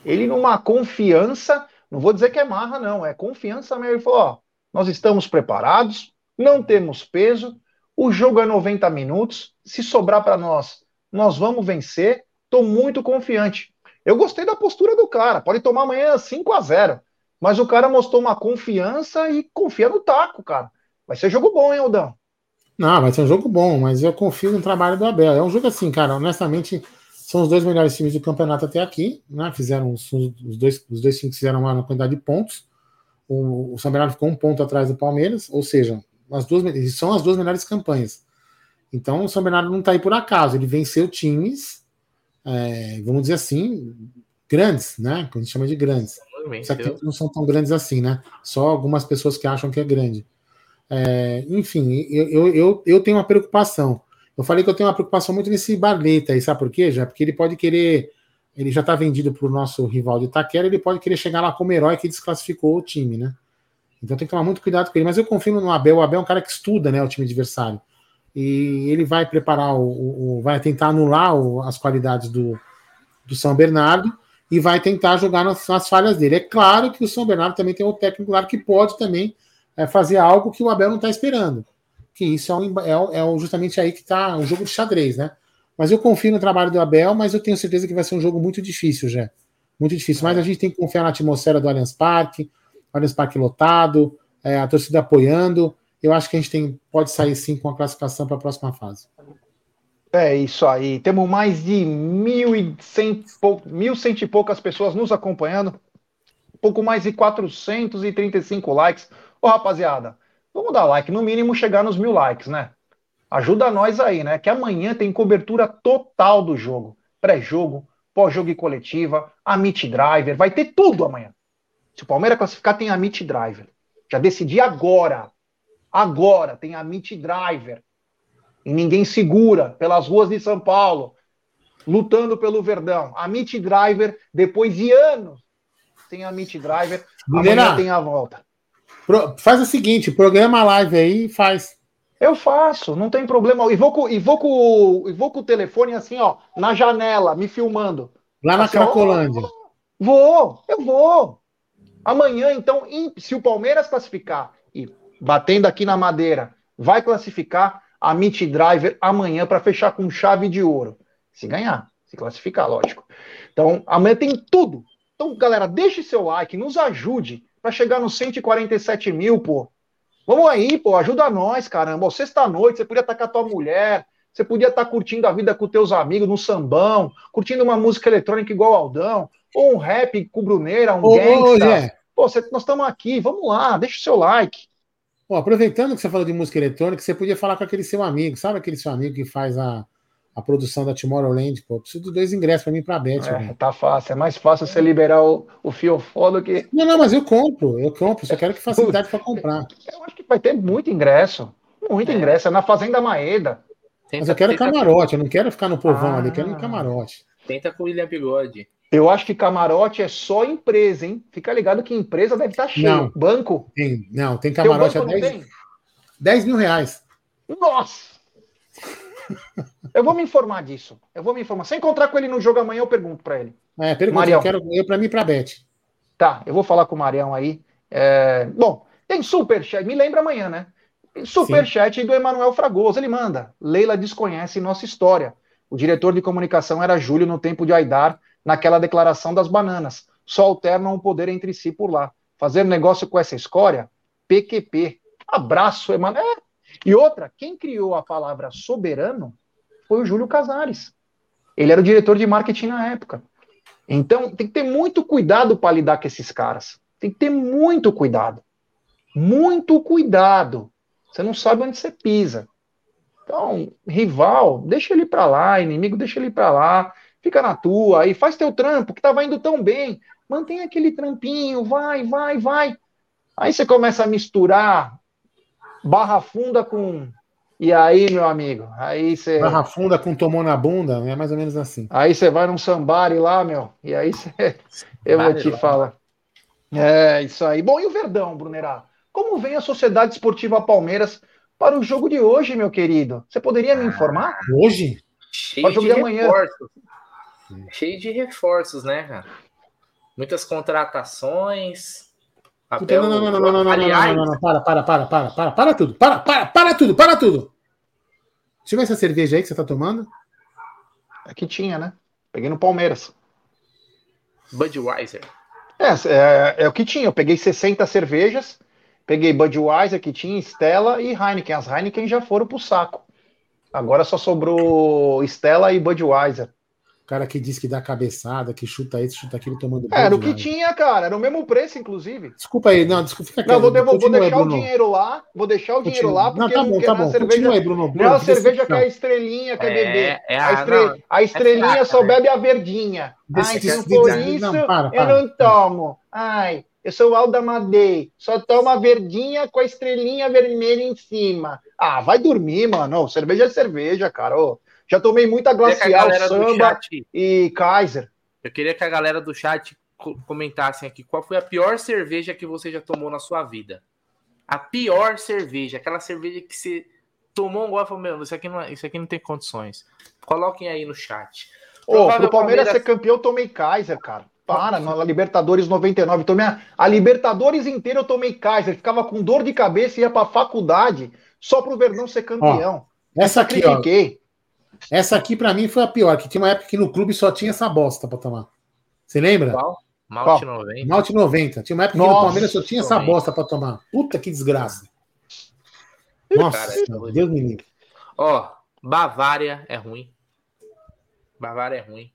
ele numa confiança, não vou dizer que é marra, não, é confiança mesmo. Ele falou: ó, nós estamos preparados, não temos peso, o jogo é 90 minutos, se sobrar para nós, nós vamos vencer. Estou muito confiante. Eu gostei da postura do cara, pode tomar amanhã 5 a 0 mas o cara mostrou uma confiança e confia no taco, cara. Vai ser jogo bom, hein, Aldão? Não, vai ser um jogo bom, mas eu confio no trabalho do Abel. É um jogo assim, cara, honestamente, são os dois melhores times do campeonato até aqui, né? Fizeram os, os dois, os dois times fizeram uma quantidade de pontos. O, o São Bernardo ficou um ponto atrás do Palmeiras, ou seja, as duas são as duas melhores campanhas. Então o São Bernardo não está aí por acaso, ele venceu times, é, vamos dizer assim, grandes, né? Que a gente chama de grandes. Só que não são tão grandes assim, né? Só algumas pessoas que acham que é grande. É, enfim, eu, eu, eu tenho uma preocupação. Eu falei que eu tenho uma preocupação muito nesse Barleta aí, sabe por quê? Já porque ele pode querer. Ele já está vendido para o nosso rival de Itaquera, ele pode querer chegar lá como herói que desclassificou o time, né? Então tem que tomar muito cuidado com ele. Mas eu confio no Abel. O Abel é um cara que estuda né, o time adversário. E ele vai preparar, o, o vai tentar anular o, as qualidades do, do São Bernardo e vai tentar jogar nas, nas, falhas dele. É claro que o São Bernardo também tem um técnico lá que pode também é, fazer algo que o Abel não está esperando. Que isso é, um, é, é, justamente aí que está um jogo de xadrez, né? Mas eu confio no trabalho do Abel, mas eu tenho certeza que vai ser um jogo muito difícil, já. Muito difícil. Mas a gente tem que confiar na atmosfera do Allianz Parque, Allianz Parque lotado, é, a torcida apoiando. Eu acho que a gente tem, pode sair sim com a classificação para a próxima fase. É isso aí. Temos mais de mil e cem, mil cento e poucas pessoas nos acompanhando. Pouco mais de 435 likes. Ô, rapaziada, vamos dar like. No mínimo chegar nos mil likes, né? Ajuda nós aí, né? Que amanhã tem cobertura total do jogo. Pré-jogo, pós-jogo e coletiva, a Meet Driver. Vai ter tudo amanhã. Se o Palmeiras classificar, tem a Meet Driver. Já decidi agora. Agora tem a Meet Driver e ninguém segura pelas ruas de São Paulo, lutando pelo Verdão. A Meet Driver, depois de anos sem a Meet Driver, amanhã tem a volta. Faz o seguinte, programa a live aí e faz. Eu faço, não tem problema. E vou com, e vou com, e vou com o telefone assim, ó, na janela, me filmando. Lá na assim, Cracolândia. Ó, vou, eu vou. Amanhã, então, se o Palmeiras classificar batendo aqui na madeira, vai classificar, a Meet Driver amanhã para fechar com chave de ouro. Se ganhar, se classificar, lógico. Então, amanhã tem tudo. Então, galera, deixe seu like, nos ajude para chegar nos 147 mil, pô. Vamos aí, pô, ajuda nós, caramba. Sexta-noite, você podia estar com a tua mulher, você podia estar curtindo a vida com teus amigos no sambão, curtindo uma música eletrônica igual Aldão, ou um rap com Bruneira, um gangsta. Pô, nós estamos aqui, vamos lá, deixa o seu like. Bom, aproveitando que você falou de música eletrônica, você podia falar com aquele seu amigo, sabe aquele seu amigo que faz a, a produção da Tomorrowland? Pô, preciso de dois ingressos para mim para a Beth. É, tá fácil, é mais fácil você liberar o, o fiofó do que. Não, não, mas eu compro, eu compro, só quero que facilidade para comprar. Eu acho que vai ter muito ingresso. Muito é. ingresso, é na Fazenda Maeda. Tenta, Mas eu quero camarote, eu não quero ficar no povão ah, ali, eu quero no camarote. Tenta com o William Bigode. Eu acho que camarote é só empresa, hein? Fica ligado que empresa deve estar cheio. Não, banco? Tem, não, tem camarote a 10, 10 mil reais. Nossa! eu vou me informar disso. Eu vou me informar. Se encontrar com ele no jogo amanhã, eu pergunto para ele. É, pergunta, Marião. eu quero eu para mim e para Beth. Tá, eu vou falar com o Marião aí. É... Bom, tem superchat, me lembra amanhã, né? Superchat do Emanuel Fragoso. Ele manda. Leila desconhece nossa história. O diretor de comunicação era Júlio no tempo de Aidar, naquela declaração das bananas. Só alternam o poder entre si por lá. Fazer negócio com essa escória? PQP. Abraço, Emanuel. É. E outra, quem criou a palavra soberano foi o Júlio Casares. Ele era o diretor de marketing na época. Então, tem que ter muito cuidado para lidar com esses caras. Tem que ter muito cuidado. Muito cuidado. Você não sabe onde você pisa. Então, rival, deixa ele para lá, inimigo, deixa ele para lá. Fica na tua aí, faz teu trampo, que tava indo tão bem. Mantém aquele trampinho, vai, vai, vai. Aí você começa a misturar barra funda com. E aí, meu amigo? Aí você. Barra funda com tomou na bunda, é mais ou menos assim. Aí você vai num sambari lá, meu. E aí você. Eu vou te falar. É, isso aí. Bom, e o Verdão, Brunerá? Como vem a Sociedade Esportiva Palmeiras para o jogo de hoje, meu querido? Você poderia me informar? Hoje? Cheio de, de reforços. Cheio de reforços, né, cara? Muitas contratações. Papel... Não, não, não, não, não, não, não, Aliás... não, não, não, para, para, para, para, para, para tudo, para, para, para tudo, para tudo. Deixa eu ver essa cerveja aí que você tá tomando. Aqui é tinha, né? Peguei no Palmeiras. Budweiser. É, é, é, o que tinha. Eu peguei 60 cervejas, peguei Budweiser que tinha, Stella e Heineken. As Heineken já foram pro saco. Agora só sobrou Stella e Budweiser cara que diz que dá cabeçada, que chuta isso, chuta aquilo tomando Era o que tinha, cara, era o mesmo preço, inclusive. Desculpa aí, não, desculpa, fica Não, vou, devo, vou deixar Bruno. o dinheiro lá, vou deixar o dinheiro lá, porque não, tá bom, tá bom. cerveja, Continua aí, Bruno, Bruno, não é a cerveja que é a estrelinha quer é, beber. É a, a, estre... não, a estrelinha é só bebe a verdinha. Ai, se não for isso, não, para, para, eu não tomo. Ai, eu sou o Alda Madei, só tomo a verdinha com a estrelinha vermelha em cima. Ah, vai dormir, mano. Cerveja é cerveja, cara. Ô, já tomei muita glacial, samba e Kaiser. Eu queria que a galera do chat comentassem aqui qual foi a pior cerveja que você já tomou na sua vida. A pior cerveja, aquela cerveja que você tomou um gole e falou, meu, isso aqui, não, é, isso aqui não tem condições. Coloquem aí no chat. Ô, oh, pro Palmeiras, Palmeiras ser campeão, eu tomei Kaiser, cara. Para, na Libertadores 99. Tomei a, a Libertadores inteira eu tomei Kaiser. Ficava com dor de cabeça e ia pra faculdade só pro Verdão ser campeão. Ó, essa aqui, ó. Essa aqui, para mim, foi a pior, que tinha uma época que no clube só tinha essa bosta para tomar. Você lembra? Qual? Malte 90. Malte 90. Tinha uma época Nossa, que no Palmeiras só tinha essa bosta para tomar. Puta que desgraça. Nossa, Cara, Deus me livre. Ó, Bavária é ruim. Bavária é ruim.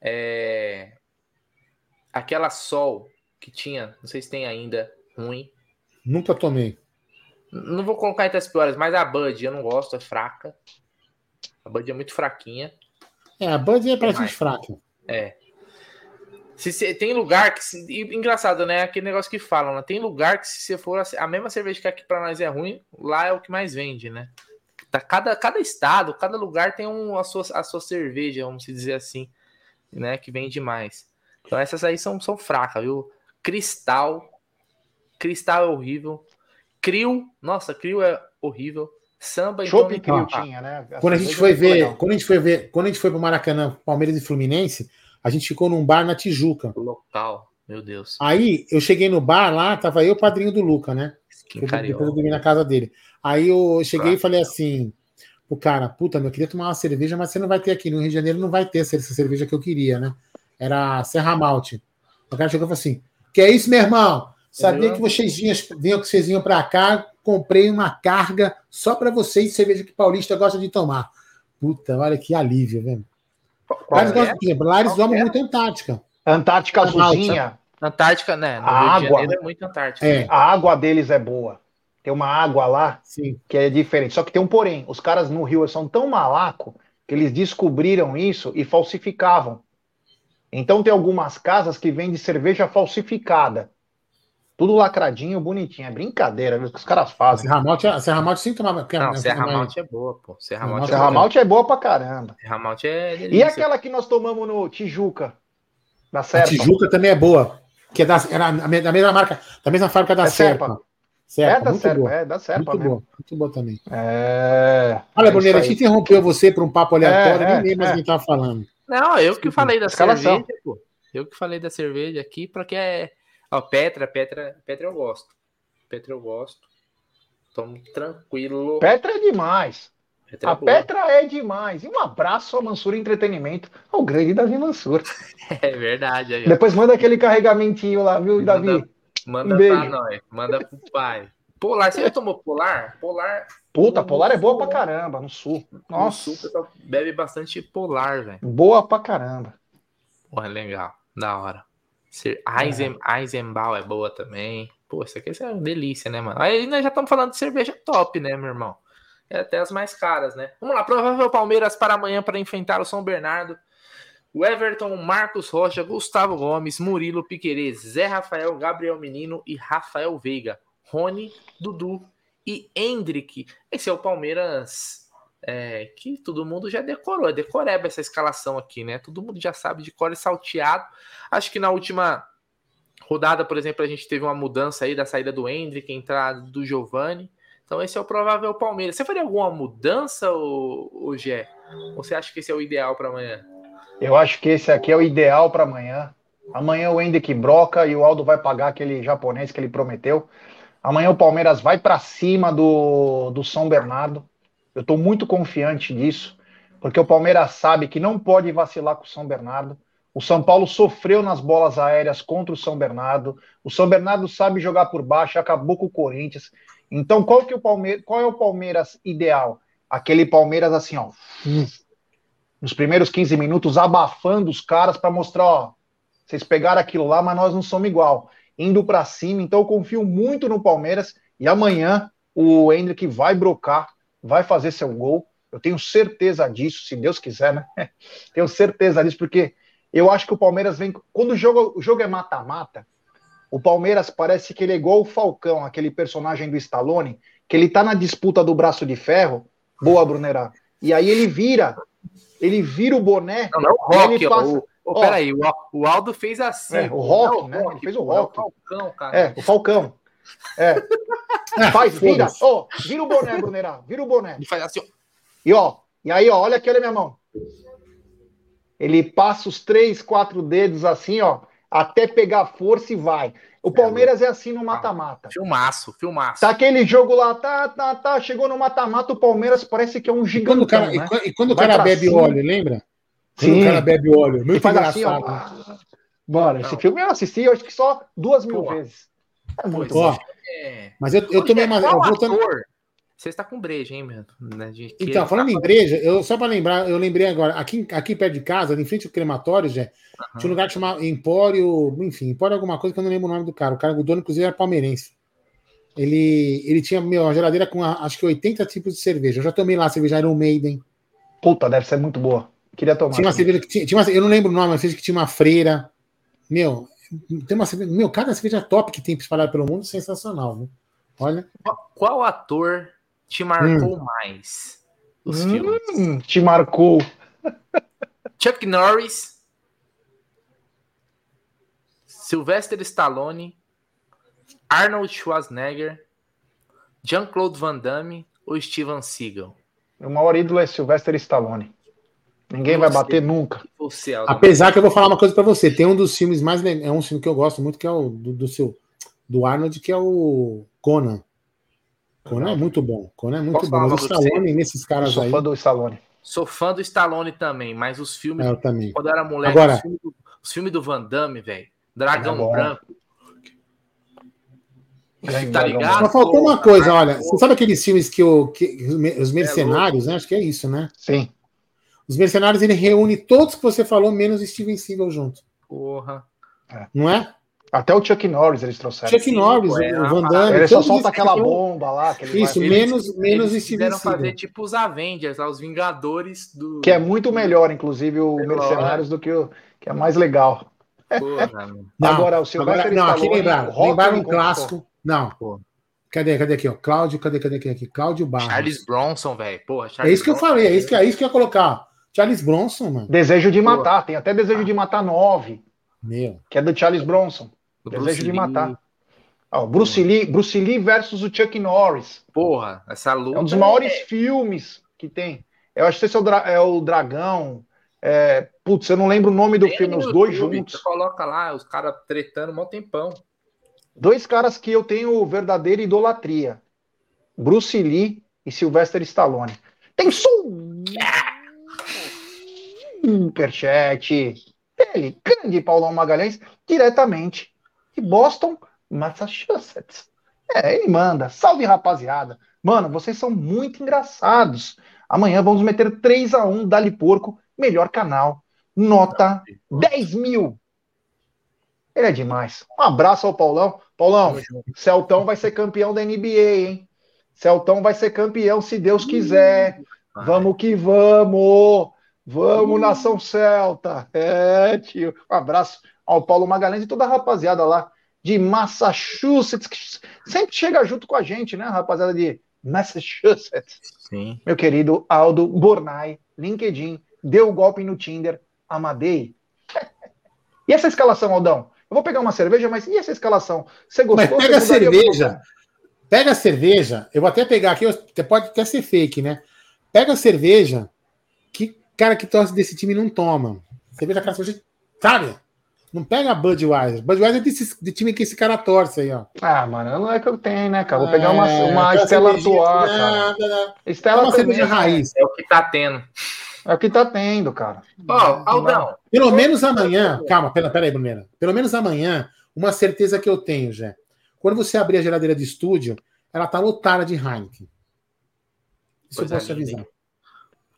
É... Aquela Sol que tinha, não sei se tem ainda, ruim. Nunca tomei. Não vou colocar entre as piores, mas a Bud eu não gosto, é fraca. A Bud é muito fraquinha. É, a Bud é pra gente fraca. É. Se, se, tem lugar que. Se, engraçado, né? Aquele negócio que falam, né? Tem lugar que se você for a, a mesma cerveja que aqui para nós é ruim, lá é o que mais vende, né? Tá, cada, cada estado, cada lugar tem um, a, sua, a sua cerveja, vamos dizer assim, né? Que vende mais. Então essas aí são, são fracas, viu? Cristal. Cristal é horrível. Crio. Nossa, Crio é horrível. Samba Chopp então, tinha, né? quando a gente foi ver, legal. quando a gente foi ver, quando a gente foi pro Maracanã, Palmeiras e Fluminense, a gente ficou num bar na Tijuca. Local, meu Deus. Aí eu cheguei no bar lá, tava eu, o padrinho do Luca, né? Que depois eu dormi na casa dele. Aí eu cheguei e falei assim: o cara, puta, meu, eu queria tomar uma cerveja, mas você não vai ter aqui. No Rio de Janeiro não vai ter essa cerveja que eu queria, né? Era Serra Malte. O cara chegou e falou assim: Que é isso, meu irmão? Sabia que vocês vinham, que vocês vinham para cá, comprei uma carga só para vocês, cerveja que paulista gosta de tomar. Puta, olha que alívio, velho. Lá eles, gostam, é? lá eles tomam é? muito Antártica. Antártica azulzinha. Antártica, né? No a Rio água, é muito Antártica. É. A água deles é boa. Tem uma água lá Sim. que é diferente. Só que tem um porém. Os caras no Rio são tão malaco que eles descobriram isso e falsificavam. Então tem algumas casas que vendem cerveja falsificada Tudo lacradinho, bonitinho. É brincadeira, viu? Que os caras fazem. Serra Malte, a Serra Malte sim tomava. Não, Serra Malte é boa, pô. Serra Malte Serra é, Malte é boa pra caramba. Serra Malte é E delícia. aquela que nós tomamos no Tijuca? Da A Serpa? Tijuca também é boa. Que é da, era a da mesma marca, da mesma fábrica da É Serpa. Serpa. É Serpa, da muito Serpa, boa. é da Serpa muito mesmo. boa, muito boa também. É. Olha, é Bruneira, a gente interrompeu você para um papo aleatório, É, nem lembro mais é, quem estava falando. Não, eu que falei da Escalação. cerveja, pô. Eu que falei da cerveja aqui, porque é. Ó, Petra, Petra, Petra eu gosto. Petra eu gosto. Tomo tranquilo. Petra é demais. Petra é A boa. Petra é demais. E um abraço ao Mansur Entretenimento, ao grande Davi Mansur. É verdade. Aí. Depois manda aquele carregamentinho lá, viu, Manda- Davi? Manda Um pra nós. Manda pro pai. Polar, você já tomou polar? Polar. Puta, Polar é boa pra caramba, no sul. No Nossa, sul, o pessoal bebe bastante polar, velho. boa pra caramba. Porra, legal. Da hora. Cer- Eisen, Eisenbahn é boa também. Pô, isso aqui é uma delícia, né, mano? Aí nós já estamos falando de cerveja top, né, meu irmão? É até as mais caras, né? Vamos lá, provável Palmeiras para amanhã para enfrentar o São Bernardo. O Everton, Marcos Rocha, Gustavo Gomes, Murilo Piquerez, Zé Rafael, Gabriel Menino e Rafael Veiga. Rony, Dudu e Hendrick. Esse é o Palmeiras é, que todo mundo já decorou. É decoreba essa escalação aqui, né? Todo mundo já sabe de cor e salteado. Acho que na última rodada, por exemplo, a gente teve uma mudança aí da saída do Hendrick, entrada do Giovani. Então esse é o provável Palmeiras. Você faria alguma mudança, ô Gé? Ou você acha que esse é o ideal para amanhã? Eu acho que esse aqui é o ideal pra amanhã. Amanhã o Hendrick broca e o Aldo vai pagar aquele japonês que ele prometeu. Amanhã o Palmeiras vai pra cima do, do São Bernardo. Eu tô muito confiante disso, porque o Palmeiras sabe que não pode vacilar com o São Bernardo. O São Paulo sofreu nas bolas aéreas contra o São Bernardo. O São Bernardo sabe jogar por baixo, acabou com o Corinthians. Então, qual, que é o Palmeiras, qual é o Palmeiras ideal? Aquele Palmeiras assim, ó. Nos primeiros 15 minutos, abafando os caras para mostrar, ó. Vocês pegaram aquilo lá, mas nós não somos igual. Indo para cima, então eu confio muito no Palmeiras. E amanhã o Hendrick vai brocar, vai fazer seu gol. Eu tenho certeza disso, se Deus quiser, né? tenho certeza disso, porque eu acho que o Palmeiras vem. Quando o jogo, o jogo é mata-mata, o Palmeiras parece que ele é igual o Falcão, aquele personagem do Stallone, que ele tá na disputa do braço de ferro. Boa, Brunerá. E aí ele vira, ele vira o boné. Não, não é o Rock, passa- o, peraí, o, o Aldo fez assim. É, o Rock, não né? Ele fez o pô, é Rock. Falcão, cara. É, o Falcão. É. Faz, vira, ó, vira o boné, Brunerá, vira o boné. Ele faz assim, ó. E ó, e aí, ó, olha aqui, olha a minha mão. Ele passa os três, quatro dedos assim, ó, até pegar força e vai. O Palmeiras é assim no mata-mata. Filmaço, filmaço. Tá aquele jogo lá, tá, tá, tá, chegou no mata-mata, o Palmeiras parece que é um E quando o cara, e né? e quando o cara bebe cima. óleo, lembra? Quando Sim. o cara bebe óleo. Ele Muito assim, ó. engraçado. Mano, esse Não. filme eu assisti, eu acho que só duas mil Pô. vezes. É muito Pois Ó, bom. É. mas eu, eu tomei uma. Eu voltando? Você está com breja, hein, meu? Né, de- Então, ele falando tá- em breja, eu, só para lembrar, eu lembrei agora, aqui, aqui perto de casa, em frente ao crematório, já, tinha um lugar que chamava Empório, enfim, Empório alguma coisa que eu não lembro o nome do cara. O cara, o dono, inclusive, era palmeirense. Ele, ele tinha meu, uma geladeira com a- acho que 80 tipos de cerveja. Eu já tomei lá a cerveja Iron Maiden. Puta, deve ser muito boa. Queria tomar. Tinha uma cerveja que tinha, tinha uma, eu não lembro o nome, mas fez que tinha uma freira. Meu, tem uma cerveja, meu, cada cerveja top que tem espalhada pelo mundo, sensacional, viu? Olha, Qual, ator te marcou mais os filmes? Hum, te marcou. Chuck Norris, Sylvester Stallone, Arnold Schwarzenegger, Jean-Claude Van Damme ou Steven Seagal? O maior ídolo é Sylvester Stallone. Ninguém vai bater nunca. Você, apesar que eu vou falar uma coisa pra você, tem um dos filmes mais é um filme que eu gosto muito que é o do, do seu do Arnold, que é o Conan. Conan é muito bom. Conan é muito Posso bom. Mas o Stallone nesses caras sou aí, fã do Stallone. Sou fã do Stallone também, mas os filmes, é, eu também. quando eu era moleque, Agora- os, filmes do, os filmes do Van Damme, velho. Dragão É. Branco. Grande Tá ligado? Só faltou uma coisa, olha, você sabe aqueles filmes que, o, que os os mercenários, né? Acho que é isso, né? Sim. Os mercenários ele reúne todos que você falou, menos Steven Seagal junto, Porra. não é? Até o Chuck Norris eles trouxeram. Chuck Norris, é o Van. Damme. Ele só solta aquela que- bomba lá. Que ele Isso, vai- menos, menos Eles Steven Seagal. fazer tipo os Avengers, lá, os Vingadores do. Que é muito melhor, inclusive, o Melhor. Mercenários do que o. Que é mais legal. Porra, não, agora, o seu agora, não, aqui lembraram. Lembraram um clássico. Não. Porra. Cadê? Cadê aqui, ó? Cláudio, cadê, cadê, cadê aqui? Cláudio Barros. Charles Bronson, velho. Porra, É isso que eu falei, é isso que, é isso que eu ia colocar. Charles Bronson, mano. Desejo de matar, tem até Desejo de Matar 9. Meu. Que é do Charles Bronson. Do Desejo Bruce de Matar. Ó, Bruce, Lee, Bruce Lee versus o Chuck Norris. Porra, essa luta. É um dos maiores é... filmes que tem. Eu acho que esse é o, dra é o Dragão. É... Putz, eu não lembro o nome do tem filme, os dois YouTube, juntos. Você coloca lá, os caras tretando um tempão. Dois caras que eu tenho verdadeira idolatria. Bruce Lee e Sylvester Stallone. Tem superchat. Ele, grande Paulão Magalhães, diretamente de Boston, Massachusetts. É, ele manda. Salve, rapaziada. Mano, vocês são muito engraçados. Amanhã vamos meter 3 a 1 Dali Porco, melhor canal. Nota 10 mil. Ele é demais. Um abraço ao Paulão. Paulão, Celtão vai ser campeão da NBA, hein? Celtão vai ser campeão, se Deus quiser. Vamos que vamos! Vamos, nação celta! É, tio. Um abraço ao Paulo Magalhães e toda a rapaziada lá de Massachusetts, que sempre chega junto com a gente, né, rapaziada de Massachusetts. Sim. Meu querido Aldo Bornai, LinkedIn, deu golpe no Tinder, Amadei. e essa escalação, Aldão? Eu vou pegar uma cerveja, mas e essa escalação? Você gostou? Mas pega a cerveja. Pega a cerveja. Eu vou até pegar aqui, pode até ser fake, né? Pega a cerveja cara que torce desse time não toma. Cerveja cara, sabe? Não pega a Budweiser. Budweiser é desse, de time que esse cara torce aí, ó. Ah, mano, não é que eu tenho, né, cara? Vou pegar uma, é, uma Estela atual, cara. Estela uma cerveja raiz. É o que tá tendo. É o que tá tendo, cara. Ó, oh, Aldão. Pelo menos amanhã, calma, pera, pera aí, Brunera. Pelo menos amanhã, uma certeza que eu tenho, já. Quando você abrir a geladeira de estúdio, ela tá lotada de Heineken. Isso Coisa eu posso avisar.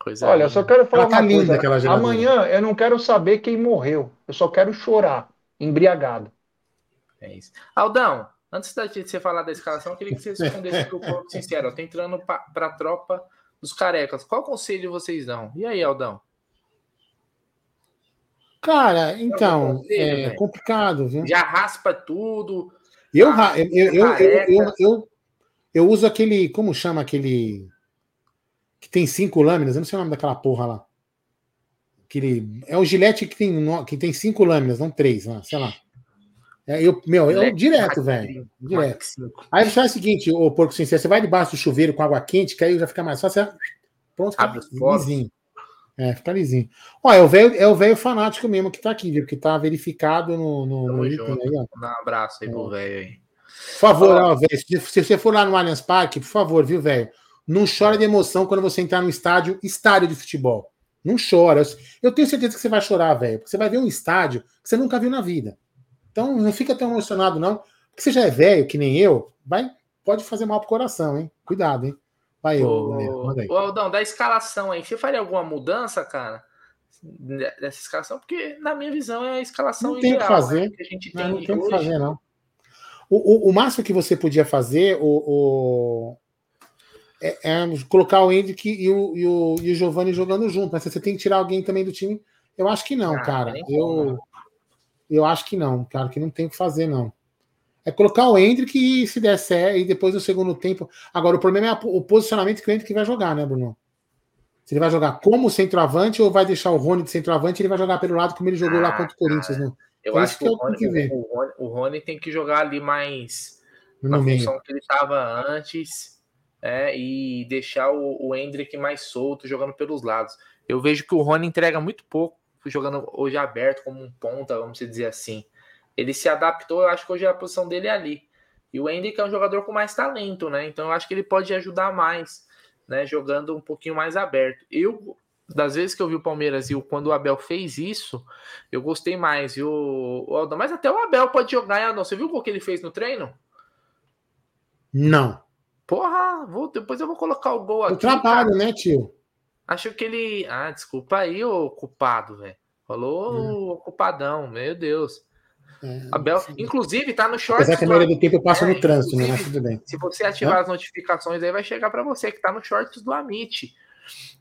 Coisa Olha, eu só quero falar ela tá uma linda coisa. Amanhã eu não quero saber quem morreu. Eu só quero chorar, embriagado. É isso. Aldão, antes de você falar da escalação, eu queria que você respondesse pro povo sincero. Eu tô entrando para a tropa dos carecas. Qual conselho vocês dão? E aí, Aldão? Cara, então, conselho, é complicado, viu? Já raspa tudo. Eu, tá, eu, eu, eu, eu, eu, uso aquele, como chama aquele que tem cinco lâminas, eu não sei o nome daquela porra lá. Aquele, é o gilete que tem, que tem cinco lâminas, não três, lá, sei lá. É, eu, meu, eu direto, velho. Direto. Aí você faz o seguinte, ô porco sincero, você vai debaixo do chuveiro com água quente, que aí já fica mais fácil. Você, pronto, fica lisinho. É, fica lisinho. Ó, é o velho, é o velho fanático mesmo que tá aqui, viu? Que tá verificado no, no, no item aí, ó. Um abraço aí pro é. velho aí. Por favor, ó, velho, se, se você for lá no Allianz Parque, por favor, viu, velho? Não chora de emoção quando você entrar no estádio, estádio de futebol. Não chora. Eu tenho certeza que você vai chorar, velho, porque você vai ver um estádio que você nunca viu na vida. Então não fica tão emocionado, não. Porque você já é velho, que nem eu, vai, pode fazer mal pro coração, hein? Cuidado, hein? Vai, ô, ô, Aldão, da escalação aí, você faria alguma mudança, cara? Dessa escalação? Porque, na minha visão, é a escalação não tem ideal, que fazer. Né? Que não, não tem que fazer, não. O, o, o, máximo que você podia fazer, o, o é, é, colocar o Hendrick e o, e, o, e o Giovanni jogando junto. Mas você tem que tirar alguém também do time. Eu acho que não, ah, cara. Eu, eu acho que não, cara, que não tem o que fazer, não. É colocar o Hendrick e se der certo, e depois no segundo tempo. Agora, o problema é o posicionamento que o Hendrick vai jogar, né, Bruno? Se ele vai jogar como centroavante ou vai deixar o Rony de centroavante e ele vai jogar pelo lado como ele jogou ah, lá contra o Corinthians, né? Eu então, acho que, que, o, Rony, que ver. O, Rony, o Rony tem que jogar ali mais no na meio. função que ele estava antes é, e deixar o, o Hendrick mais solto, jogando pelos lados. Eu vejo que o Rony entrega muito pouco jogando hoje aberto como um ponta, vamos dizer assim. Ele se adaptou, eu acho que hoje a posição dele é ali. E o Hendrick é um jogador com mais talento, né? Então eu acho que ele pode ajudar mais, né? Jogando um pouquinho mais aberto. Eu, das vezes que eu vi o Palmeiras e quando o Abel fez isso, eu gostei mais, viu, Aldão? Mas até o Abel pode jogar, Aldão. Você viu o que ele fez no treino? Não. Porra, vou, depois eu vou colocar o gol aqui. O trabalho, cara. né, tio? Acho que ele. Ah, desculpa aí, ô culpado, velho. Falou hum. ocupadão, meu Deus. É, Abel, inclusive, tá no short. Apesar que a maioria do tempo eu passo é, no trânsito, né? Mas tudo bem. Se você ativar é? as notificações aí, vai chegar para você que tá no shorts do Amit.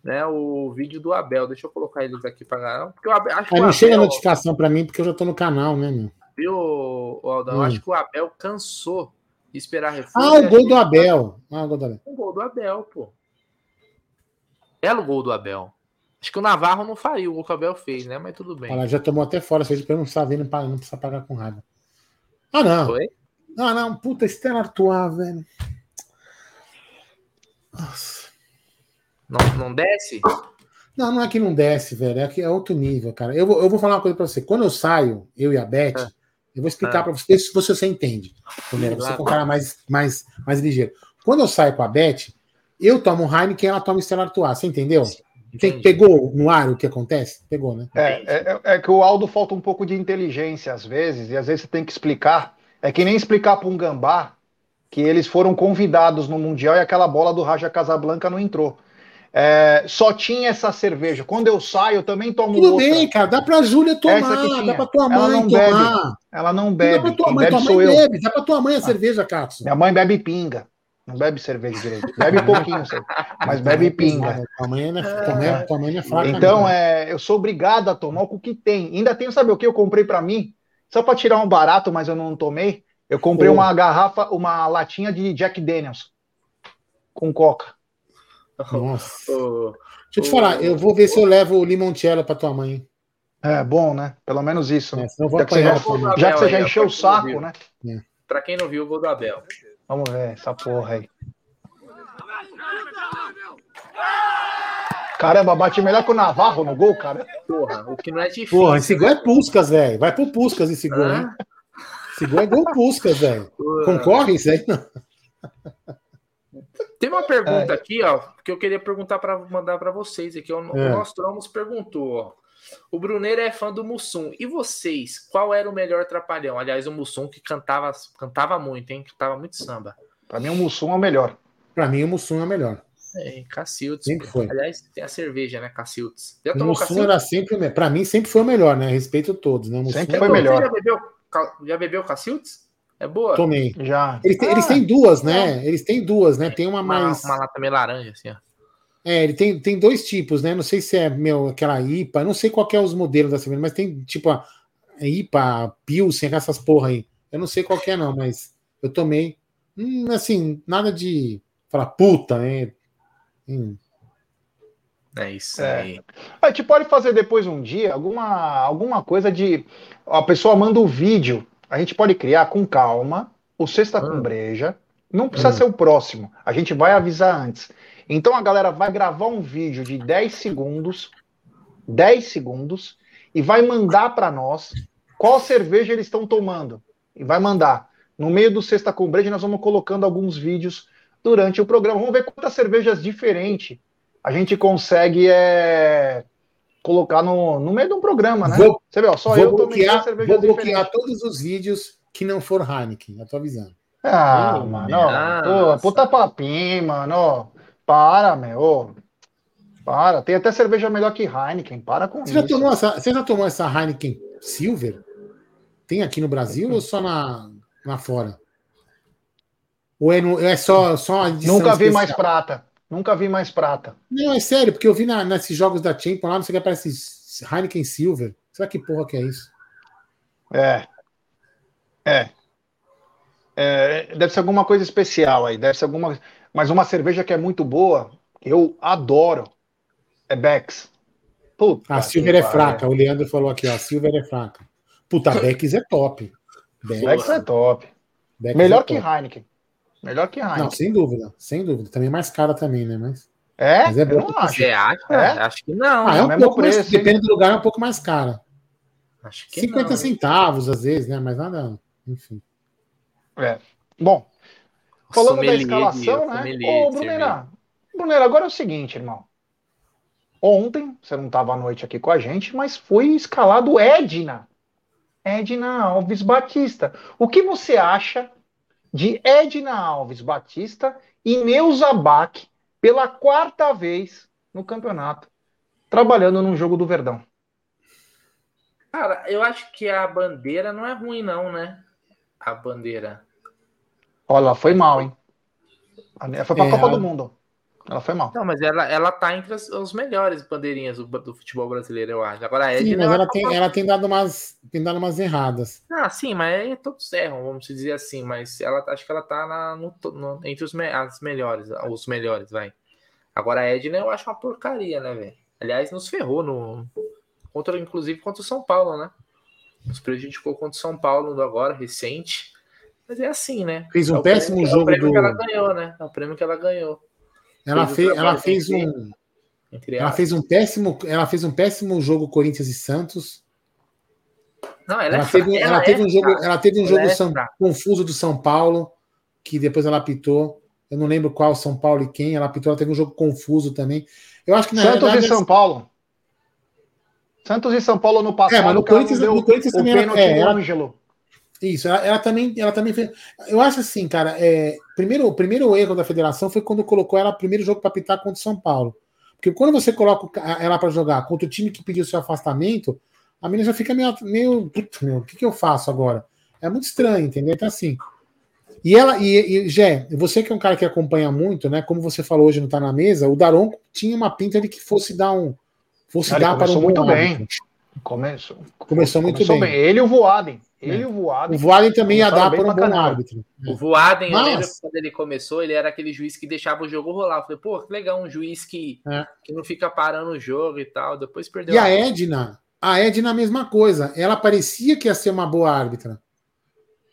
né, o vídeo do Abel. Deixa eu colocar eles aqui para galera. Porque o Abel, acho Aí que não chega a notificação pra mim, porque eu já tô no canal, né, meu? viu, Aldão? Hum. Acho que o Abel cansou esperar reforço. Ah, o gol do Abel. Ah, o gol do Abel. O gol do Abel, pô. Belo gol do Abel. Acho que o Navarro não faria o gol que o Abel fez, né? Mas tudo bem. Olha já tomou até fora, pra eu não saber, não, não precisa pagar com raiva. Ah, não. Foi? Ah, não. Puta, Stella Artois, velho. Nossa. Não, não desce? Não, não é que não desce, velho. É que é outro nível, cara. Eu vou, eu vou falar uma coisa pra você. Quando eu saio, eu e a Beth, Ah. Eu vou explicar Ah. pra você se você, você entende. Primeiro, você é um cara mais, mais, mais ligeiro. Quando eu saio com a Beth, eu tomo Heineken e ela toma Stella Artois. Você entendeu? Entendi. pegou no ar o que acontece? Pegou, né? É, é, é que o Aldo falta um pouco de inteligência às vezes, e às vezes você tem que explicar. É que nem explicar para um gambá que eles foram convidados no Mundial e aquela bola do Raja Casablanca não entrou. É, só tinha essa cerveja. Quando eu saio, eu também tomo Tudo outra. bem, cara. Dá pra Júlia tomar, dá pra tua Ela mãe não bebe. tomar. Ela não Dá bebe. pra tua Quem mãe, bebe tua mãe bebe. Dá pra tua mãe a cerveja, Cássio. Minha mãe bebe pinga. Não bebe cerveja direito. Bebe pouquinho, mas bebe pinga. Não é, mãe, tua mãe não é fraca. Então, não. é, eu sou obrigado a tomar o que tem. Ainda tenho, sabe o que eu comprei pra mim? Só pra tirar um barato, mas eu não tomei. Eu comprei uma garrafa, uma latinha de Jack Daniels com coca. Nossa. Ô, Deixa eu te falar, eu vou ver se eu levo o limoncello pra tua mãe. É bom, né? Pelo menos isso. É, vou Já que você apanhar já, tua mãe. já, que você já aí, encheu o saco, né? Pra quem não viu o gol do Abel. Vamos ver essa porra aí. Caramba, bate melhor que o Navarro no gol, cara. Porra, o que não é difícil. Porra, esse gol é Puscas, velho. Vai pro Puscas esse gol, hein? Hã? Esse gol é gol Puscas, velho. Concorre isso aí? Não. Tem uma pergunta aqui, ó, que eu queria perguntar para mandar para vocês aqui. O, É. o Nostromos perguntou, ó. O Bruneiro é fã do Mussum. E vocês, qual era o melhor trapalhão? Aliás, o Mussum que cantava, cantava muito, hein? Cantava muito samba. Pra mim, o Mussum é o melhor. Pra mim, o Mussum é o melhor. É, Cacildes. Sempre foi. Aliás, tem a cerveja, né? Cacildes. Já O tomou Mussum Cacildes? era sempre o melhor. Pra mim, sempre foi o melhor, né? Respeito a todos, né? O Mussum Sempre é foi bom. melhor. Você já bebeu, já bebeu Cacildes? É boa? Tomei. Já. Eles têm, Ah, eles têm duas, né? Eles têm duas, né? Tem uma uma, mais. uma lata meio laranja, assim, ó. É, ele tem, tem dois tipos, né? Não sei se é meu, aquela IPA, não sei qual que é os modelos da cerveja, mas tem tipo a IPA, a Pilsen, essas porra aí. Eu não sei qual que é, não, mas eu tomei. Hum, assim, nada de falar puta, né? Hum. É isso É. aí. A gente pode fazer depois um dia alguma, alguma coisa de. A pessoa manda o vídeo. A gente pode criar com calma o Sexta Hum. com Breja. Não precisa Hum. ser o próximo. A gente vai avisar antes. Então a galera vai gravar um vídeo de 10 segundos. 10 segundos. E vai mandar para nós qual cerveja eles estão tomando. E vai mandar. No meio do Sexta com Breja, nós vamos colocando alguns vídeos durante o programa. Vamos ver quantas cervejas diferentes a gente consegue é, colocar no, no meio de um programa, né? Vou- Você vê, ó, só eu tomei bloquear, vou bloquear diferentes. todos os vídeos que não for Heineken, eu tô avisando. Ah, mano, ó, pô, puta papinho, mano, ó. Para, meu, ó. Para, tem até cerveja melhor que Heineken, para com Você já, isso. tomou essa, você já tomou essa Heineken Silver? Tem aqui no Brasil ou só na, lá fora? Ou é, no- é só, só a edição Nunca vi especial? mais prata, nunca vi mais prata. Não, é sério, porque eu vi na, nesses jogos da Champions lá, não sei o que aparece Heineken Silver. Será que porra que é isso? É. É. É, deve ser alguma coisa especial aí, deve ser alguma. Mas uma cerveja que é muito boa, eu adoro, é Beck's. Puta A que Silver é fraca. O Leandro falou aqui, ó. A Silver é fraca. Puta, Beck's é top. Beck's, Beck's é top. Beck's Melhor é que top. Heineken. Melhor que Heineken. Não, sem dúvida. Sem dúvida. Também é mais cara também, né? Mas, é? Mas é bom. Você acha? É? Acho que não. ah, é um mesmo pouco mais, preço, hein? depende do lugar, é um pouco mais cara. Acho que 50 não. centavos, às vezes, né? Mas nada. Enfim. É. Bom, falando da escalação, né? Ô, Brunera, Brunera, agora é o seguinte, irmão. Ontem, você não estava à noite aqui com a gente, mas foi escalado Edna. Edna Alves Batista. O que você acha de Edna Alves Batista e Neuza Bach pela quarta vez no campeonato, trabalhando num jogo do Verdão? Cara, eu acho que a bandeira não é ruim, não, né? A bandeira. Olha lá, foi mal, hein? Foi pra É, Copa do Mundo. Ela foi mal. Não, mas ela, ela tá entre as, os melhores bandeirinhas do, do, futebol brasileiro, eu acho. Agora a Edna. Sim, mas ela, tem, ela tem, dado umas, tem dado umas erradas. Ah, sim, mas aí todos erram, vamos dizer assim. Mas ela acho que ela tá na, no, no, entre os as melhores, os melhores, vai. Agora a Edna eu acho uma porcaria, né, velho? Aliás, nos ferrou no. Contra, inclusive contra o São Paulo, né? Nos prejudicou contra o São Paulo agora, recente. Mas é assim, né? Fez um é péssimo prêmio, jogo. É o prêmio do... que ela ganhou, né? É o prêmio que ela ganhou. Ela fez, ela fez um. Ela fez um péssimo, ela fez um péssimo jogo Corinthians e Santos. Não, ela, ela é teve, ela, ela teve um jogo, ela teve um ela jogo é São, confuso do São Paulo, que depois ela apitou. Eu não lembro qual São Paulo e quem. Ela apitou, ela teve um jogo confuso também. Eu acho que na Santos verdade, e São Paulo. Santos e São Paulo no passado. É, mas no Corinthians, no Corinthians também ela, é, ela, Ângelo. Isso, ela, ela, também, ela também fez. Eu acho assim, cara. É, primeiro, o primeiro erro da federação foi quando colocou ela primeiro jogo para pitar contra o São Paulo. Porque quando você coloca ela para jogar contra o time que pediu seu afastamento, a menina já fica meio. meio meu, o que, que eu faço agora? É muito estranho, entendeu? Então, assim. E ela, e, e Gé, você que é um cara que acompanha muito, né? Como você falou hoje não tá na mesa, o Daron tinha uma pinta de que fosse dar um. Fosse Cara, dar para um muito bem. árbitro. Começou, começou muito começou bem. bem. Ele e o Voaden. Ele e o Voaden. O Voaden também ia dar para um bom caramba. árbitro. O Voaden, eu Mas- lembro que quando ele começou, ele era aquele juiz que deixava o jogo rolar. Eu falei, pô, que legal, um juiz que, É. que não fica parando o jogo e tal. Depois perdeu E a Edna, a Edna a mesma coisa. Ela parecia que ia ser uma boa árbitra.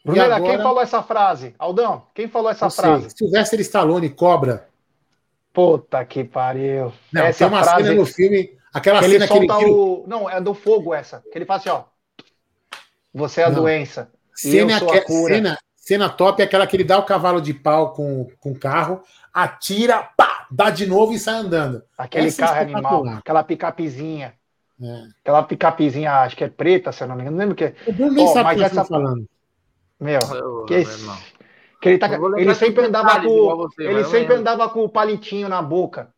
Brunera, agora- quem falou essa frase? Aldão, quem falou essa sei, frase? Sylvester Stallone cobra. Puta que pariu. Não, essa tem uma frase cena no filme, aquela que ele cena que ele solta tira- o. Não, é do fogo essa. Que ele fala assim, ó. Você é a Não. doença. E cena, eu sou a cura. cena, cena top é aquela que ele dá o cavalo de pau com, com o carro, atira, pá, dá de novo e sai andando. Aquele essa é carro animal, espetacular. aquela picapezinha. É. Aquela picapezinha, acho que é preta, se eu não me engano. Não lembro o que é. O Bruno nem Ó, sabe o mas que eu essa- falando. Meu, Ô, que, meu esse- irmão. que ele, tá, ele sempre andava com. você, ele eu sempre lembro. andava com o palitinho na boca.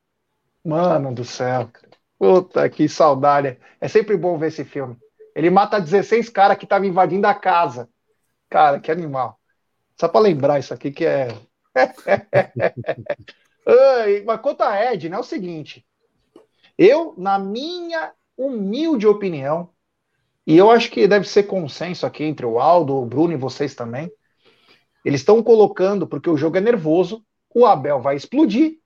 Mano do céu. Puta que saudade. É sempre bom ver esse filme. Ele mata 16 caras que estavam invadindo a casa. Cara, que animal. Só pra lembrar isso aqui que é. Mas quanto a Edna, é o seguinte. Eu, na minha humilde opinião, e eu acho que deve ser consenso aqui entre o Aldo, o Bruno e vocês também, eles estão colocando, porque o jogo é nervoso, o Abel vai explodir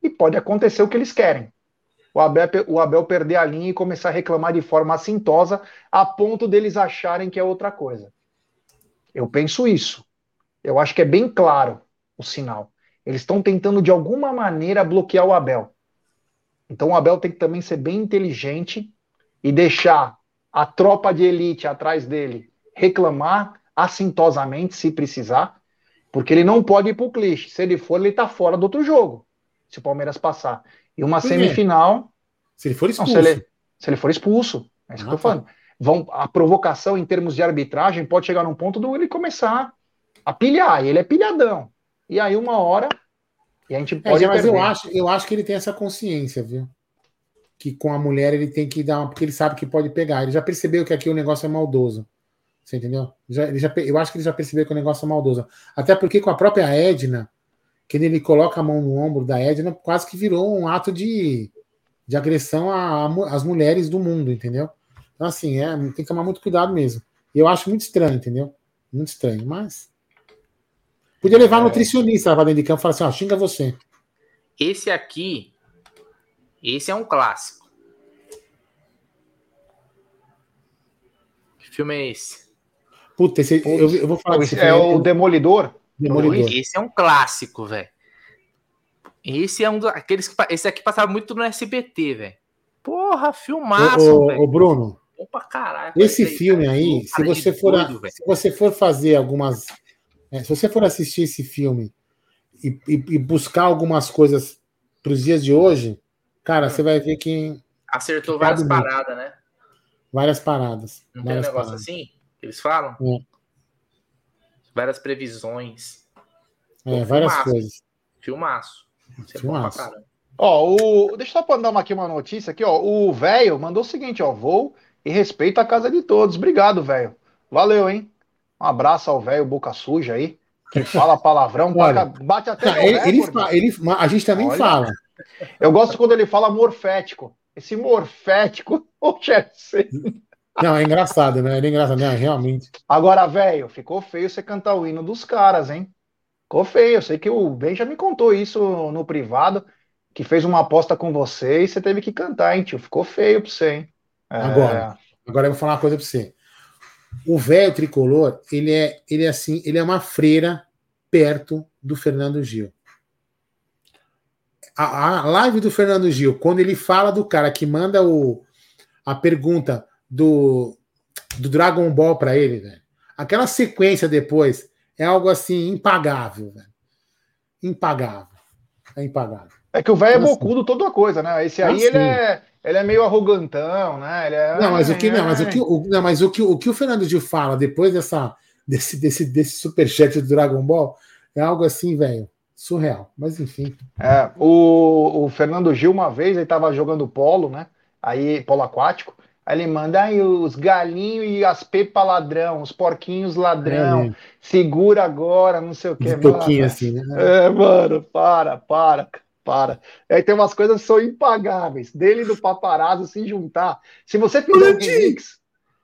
e pode acontecer o que eles querem. O Abel, o Abel perder a linha e começar a reclamar de forma assintosa, a ponto deles acharem que é outra coisa. Eu penso isso. Eu acho que é bem claro o sinal. Eles estão tentando, de alguma maneira, bloquear o Abel. Então o Abel tem que também ser bem inteligente e deixar a tropa de elite atrás dele reclamar assintosamente, se precisar, porque ele não pode ir pro clichê. Se ele for, ele tá fora do outro jogo, se o Palmeiras passar. E uma semifinal, Se ele for não, expulso. se, ele, se ele for expulso, é isso que eu Ah, tô falando. Vão, a provocação em termos de arbitragem pode chegar num ponto do ele começar a pilhar, e ele é pilhadão. E aí, uma hora, e a gente É, pode mas eu acho, eu acho que ele tem essa consciência, viu? Que com a mulher ele tem que dar uma. Porque ele sabe que pode pegar. Ele já percebeu que aqui o negócio é maldoso. Você entendeu? Já, já, eu acho que ele já percebeu que o negócio é maldoso. Até porque com a própria Edna, quando ele coloca a mão no ombro da Edna, quase que virou um ato de, de agressão às mulheres do mundo, entendeu? Então, assim, é, tem que tomar muito cuidado mesmo. E eu acho muito estranho, entendeu? Muito estranho, mas. Podia levar É. nutricionista lá pra dentro de campo e falar assim: ó, xinga você. Esse aqui, esse é um clássico. Que filme é esse? Puta, esse, eu, eu vou falar desse é filme, o Demolidor. Demolidor. Esse é um clássico, velho. Esse é um daqueles que esse aqui passava muito no SBT, velho. Porra, filmaço, Ô, ô, velho. ô, Bruno, Bom pra caralho. esse Esse filme cara, aí, se você for, doido, se você for fazer algumas, é, se você for assistir esse filme e, e- e buscar algumas coisas para os dias de hoje, cara, Hum. você vai ver que Acertou que várias cabe muito. paradas, né? várias paradas, Não tem um várias negócio paradas. assim? que Eles falam? É. Várias previsões. É, várias Filmaço. coisas. Filmaço. Isso é Filmaço. Ó, o... deixa eu só mandar uma, aqui uma notícia aqui, ó. O velho mandou o seguinte, ó. Vou e respeito a casa de todos. Obrigado, velho. Valeu, hein? Um abraço ao velho Boca Suja aí. que fala palavrão, Olha, bate até. Tá, ele, ele, ele, a gente também Olha, fala. Eu gosto quando ele fala morfético. Esse morfético, o Não, é engraçado, né? Ele é engraçado, né? Realmente. Agora, velho, ficou feio você cantar o hino dos caras, hein? Ficou feio. Eu sei que o Ben já me contou isso no privado, que fez uma aposta com você e você teve que cantar, hein, tio? Ficou feio pra você, hein? É... Agora, agora eu vou falar uma coisa pra você. O velho tricolor, ele é, ele é assim, ele é uma freira perto do Fernando Gil. A, a live do Fernando Gil, quando ele fala do cara que manda o, a pergunta do, do Dragon Ball para ele, velho. Aquela sequência depois é algo assim impagável, velho. Impagável. É impagável. É que o velho é assim. bocudo toda coisa, né? Esse aí assim. ele é ele é meio arrogantão, né? Ele é... Não, mas o que não, mas o que o, não, mas o que o que o Fernando Gil fala depois dessa desse desse desse superchat do Dragon Ball é algo assim, velho, surreal. Mas enfim. É, o, o Fernando Gil uma vez ele tava jogando polo, né? Aí polo aquático. Aí ele manda aí os galinhos e as pepas ladrão, os porquinhos ladrão, é, segura agora, não sei o que. Um pouquinho assim, né? É, mano, para, para para. Aí tem umas coisas que são impagáveis. Dele e do paparazzo se juntar. Se você fizer um remix.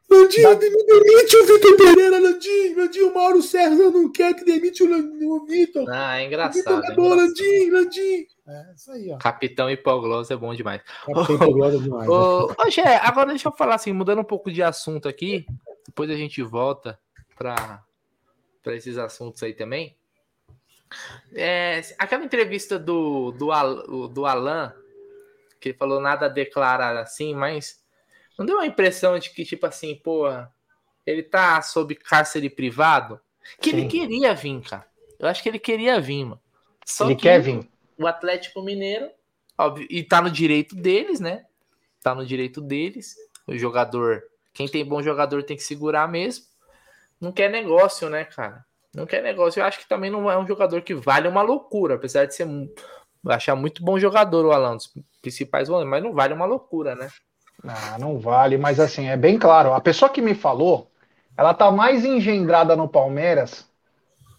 Landinho, da... demite o Vitor Pereira, Landinho. Landinho, o Mauro César não quer que demite o, o Vitor. Ah, é engraçado. É bom, Landinho, Landinho. É, isso aí, ó. Capitão Hipoglós é bom demais. Capitão Hipoglós é demais. Ô, ô, Gé, agora deixa eu falar assim, mudando um pouco de assunto aqui, depois a gente volta para esses assuntos aí também. É, aquela entrevista do, do, do Alan, que ele falou nada a declarar assim, mas não deu a impressão de que, tipo assim, porra, ele tá sob cárcere privado? Que Sim. ele queria vir, cara. Eu acho que ele queria vir, mano. Só ele quer vir. O Atlético Mineiro, óbvio, e tá no direito deles, né? Tá no direito deles. O jogador, quem tem bom jogador tem que segurar mesmo. Não quer negócio, né, cara? Não quer negócio. Eu acho que também não é um jogador que vale uma loucura, apesar de ser achar muito bom jogador o Alan, dos principais volantes, mas não vale uma loucura, né? Ah, não vale, mas assim, é bem claro. A pessoa que me falou, ela tá mais engendrada no Palmeiras,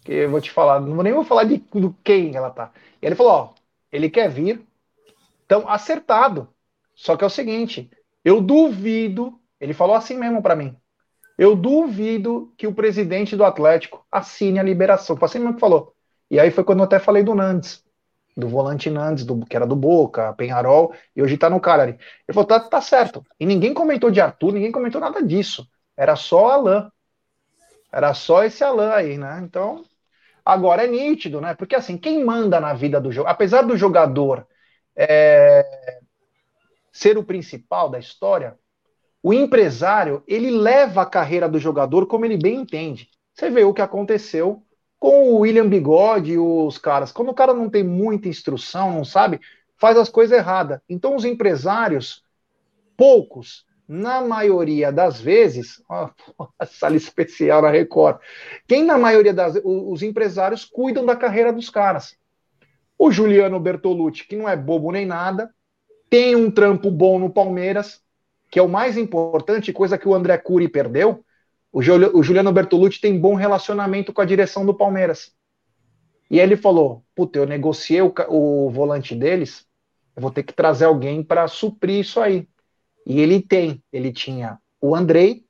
que eu vou te falar, não nem vou falar de do quem ela tá. E ele falou, ó, ele quer vir, então acertado. Só que é o seguinte, eu duvido, ele falou assim mesmo para mim. Eu duvido que o presidente do Atlético assine a liberação. Foi assim mesmo que falou. E aí foi quando eu até falei do Nandes, do volante Nandes, do, que era do Boca, Penharol, e hoje tá no Cagliari. Ele falou, tá, tá certo. E ninguém comentou de Arthur, ninguém comentou nada disso. Era só Alain. Era só esse Alain aí, né? Então, agora é nítido, né? Porque assim, quem manda na vida do jogo, apesar do jogador é, ser o principal da história, o empresário, ele leva a carreira do jogador como ele bem entende. Você vê o que aconteceu com o William Bigode e os caras. Quando o cara não tem muita instrução, não sabe, faz as coisas erradas. Então, os empresários, poucos, na maioria das vezes, ó, sala especial na Record, quem na maioria das os empresários cuidam da carreira dos caras. O Juliano Bertolucci, que não é bobo nem nada, tem um trampo bom no Palmeiras, que é o mais importante, coisa que o André Cury perdeu, o, Juliano Bertolucci tem bom relacionamento com a direção do Palmeiras. E ele falou: Puta, eu negociei o, o volante deles, eu vou ter que trazer alguém para suprir isso aí. E ele tem, ele tinha o Andrei,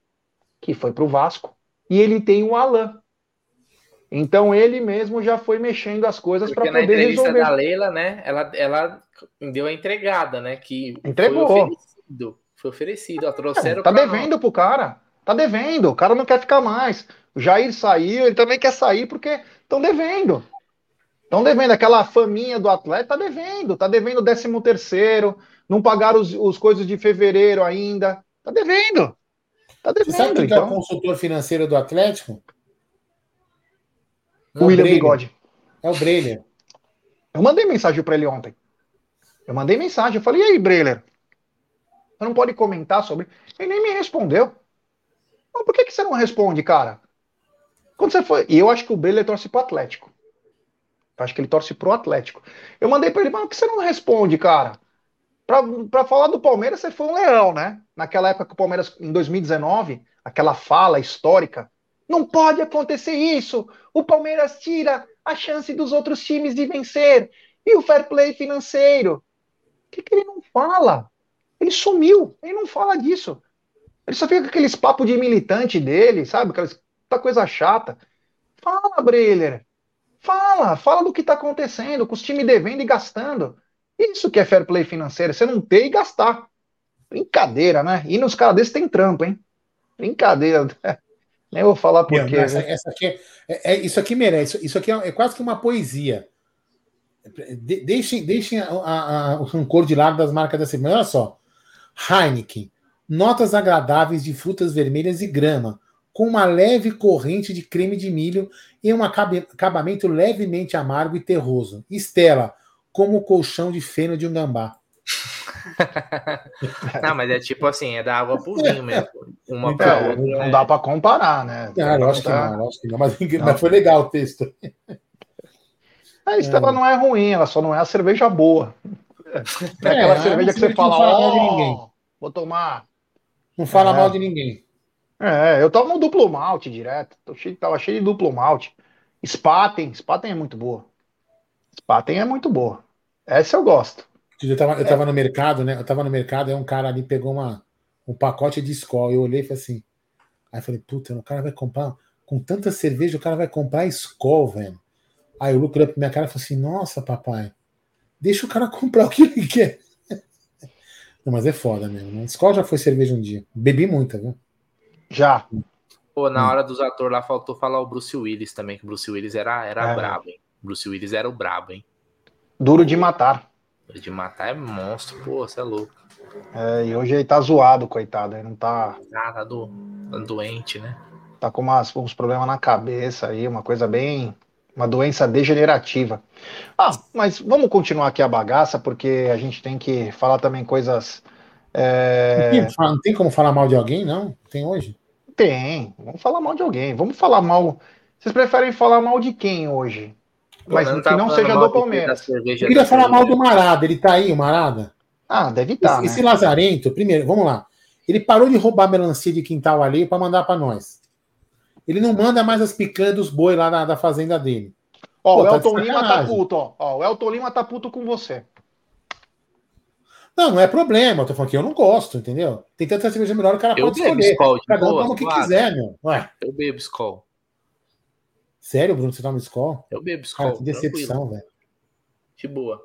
que foi para o Vasco, e ele tem o Alain. Então ele mesmo já foi mexendo as coisas para poder resolver. na entrevista da Leila, né? Ela, ela deu a entregada, né? Que entregou. Foi oferecido. Foi oferecido, ó, trouxeram. É, tá devendo pro cara. Tá devendo. O cara não quer ficar mais. O Jair saiu, ele também quer sair porque estão devendo. Estão devendo. Aquela faminha do atleta tá devendo. Tá devendo o 13 terceiro. Não pagaram os, os coisas de fevereiro ainda. Tá devendo. Tá devendo. Você sabe quem então... é o consultor financeiro do Atlético? o William Breiner. Bigode. É o Breiner. Eu mandei mensagem para ele ontem. Eu mandei mensagem. Eu falei, e aí, Breiner? Você não pode comentar sobre. Ele nem me respondeu. Mas por que, que você não responde, cara? Quando você foi. E eu acho que o Breler torce pro Atlético. Acho que ele torce pro Atlético. Eu mandei para ele, mas por que você não responde, cara? Pra falar do Palmeiras, você foi um leão, né? Naquela época que o Palmeiras, em 2019, aquela fala histórica Não pode acontecer isso. O Palmeiras tira a chance dos outros times de vencer. E o fair play financeiro? O que, que ele não fala? Ele sumiu, ele não fala disso. Ele só fica com aqueles papos de militante dele, sabe? Aquelas coisa chata. Fala, Breler. Fala, fala do que está acontecendo, com os times devendo e gastando. Isso que é fair play financeiro, você não ter e gastar. Brincadeira, né? E nos caras desses tem trampo, hein? Brincadeira. Nem vou falar por quê. Essa, essa, aqui é, é, é, isso aqui merece. Isso aqui é, é quase que uma poesia. De, deixem deixem a, a, a, o rancor de lado das marcas da semana. Olha só. Heineken. Notas agradáveis de frutas vermelhas e grama, com uma leve corrente de creme de milho e um acabamento levemente amargo e terroso. Estela, como o colchão de feno de um gambá. não, mas é tipo assim, é da água pro vinho mesmo. Uma então, pra outra. Não é... dá para comparar, né? Ah, lógico que não, lógico que não. Mas, não. mas foi legal o texto. A Estela é. não é ruim, ela só não é a cerveja boa. É, é aquela é, cerveja que você fala, ó, oh, vou tomar. Não fala é. mal de ninguém. É, eu tomo duplo malte direto. Cheio, tava cheio de duplo malte. Spaten, Spaten é muito boa. Spaten é muito boa. Essa eu gosto. Eu tava, eu tava no mercado, né? Eu tava no mercado, aí um cara ali pegou uma, um pacote de Skol. Eu olhei e falei assim. Aí falei, puta, o cara vai comprar. Com tanta cerveja, o cara vai comprar Skol, velho. Aí o Lucro pra minha cara e falou assim: Nossa, papai, deixa o cara comprar o que ele quer. Não, mas é foda mesmo. Né? Skol já foi cerveja um dia. Bebi muita, viu? Já. Pô, na hum. hora dos atores lá faltou falar o Bruce Willis também, que o Bruce Willis era, era é. brabo, hein? Bruce Willis era o brabo, hein? Duro de matar. Duro de matar é monstro, pô, você é louco. É, e hoje ele tá zoado, coitado. Ele não tá. Ah, tá, do... tá doente, né? Tá com umas, uns problemas na cabeça aí, uma coisa bem. Uma doença degenerativa. Ah, mas vamos continuar aqui a bagaça, porque a gente tem que falar também coisas. É... Não tem como falar mal de alguém, não? Tem hoje? Tem. Vamos falar mal de alguém. Vamos falar mal. Vocês preferem falar mal de quem hoje? Mas que não seja do Palmeiras. Eu queria falar mal do Marada. Ele tá aí, o Marada? Ah, deve estar. Tá, esse, né? esse Lazarento, primeiro, vamos lá. Ele parou de roubar melancia de quintal ali para mandar para nós. Ele não manda mais as picanhas dos boi lá da, da fazenda dele. Ó, Pô, o tá Elton tá Lima tá puto, ó. ó. O Elton Lima tá puto com você. Não, não é problema. Eu tô falando que eu não gosto, entendeu? Tem tanta cerveja melhor, o cara eu pode escolher. Skol, Cada um toma o que claro. quiser, meu. Ué. Eu bebo Skol. Sério, Bruno, você toma Skol? Eu bebo Skol. que decepção, velho. De boa.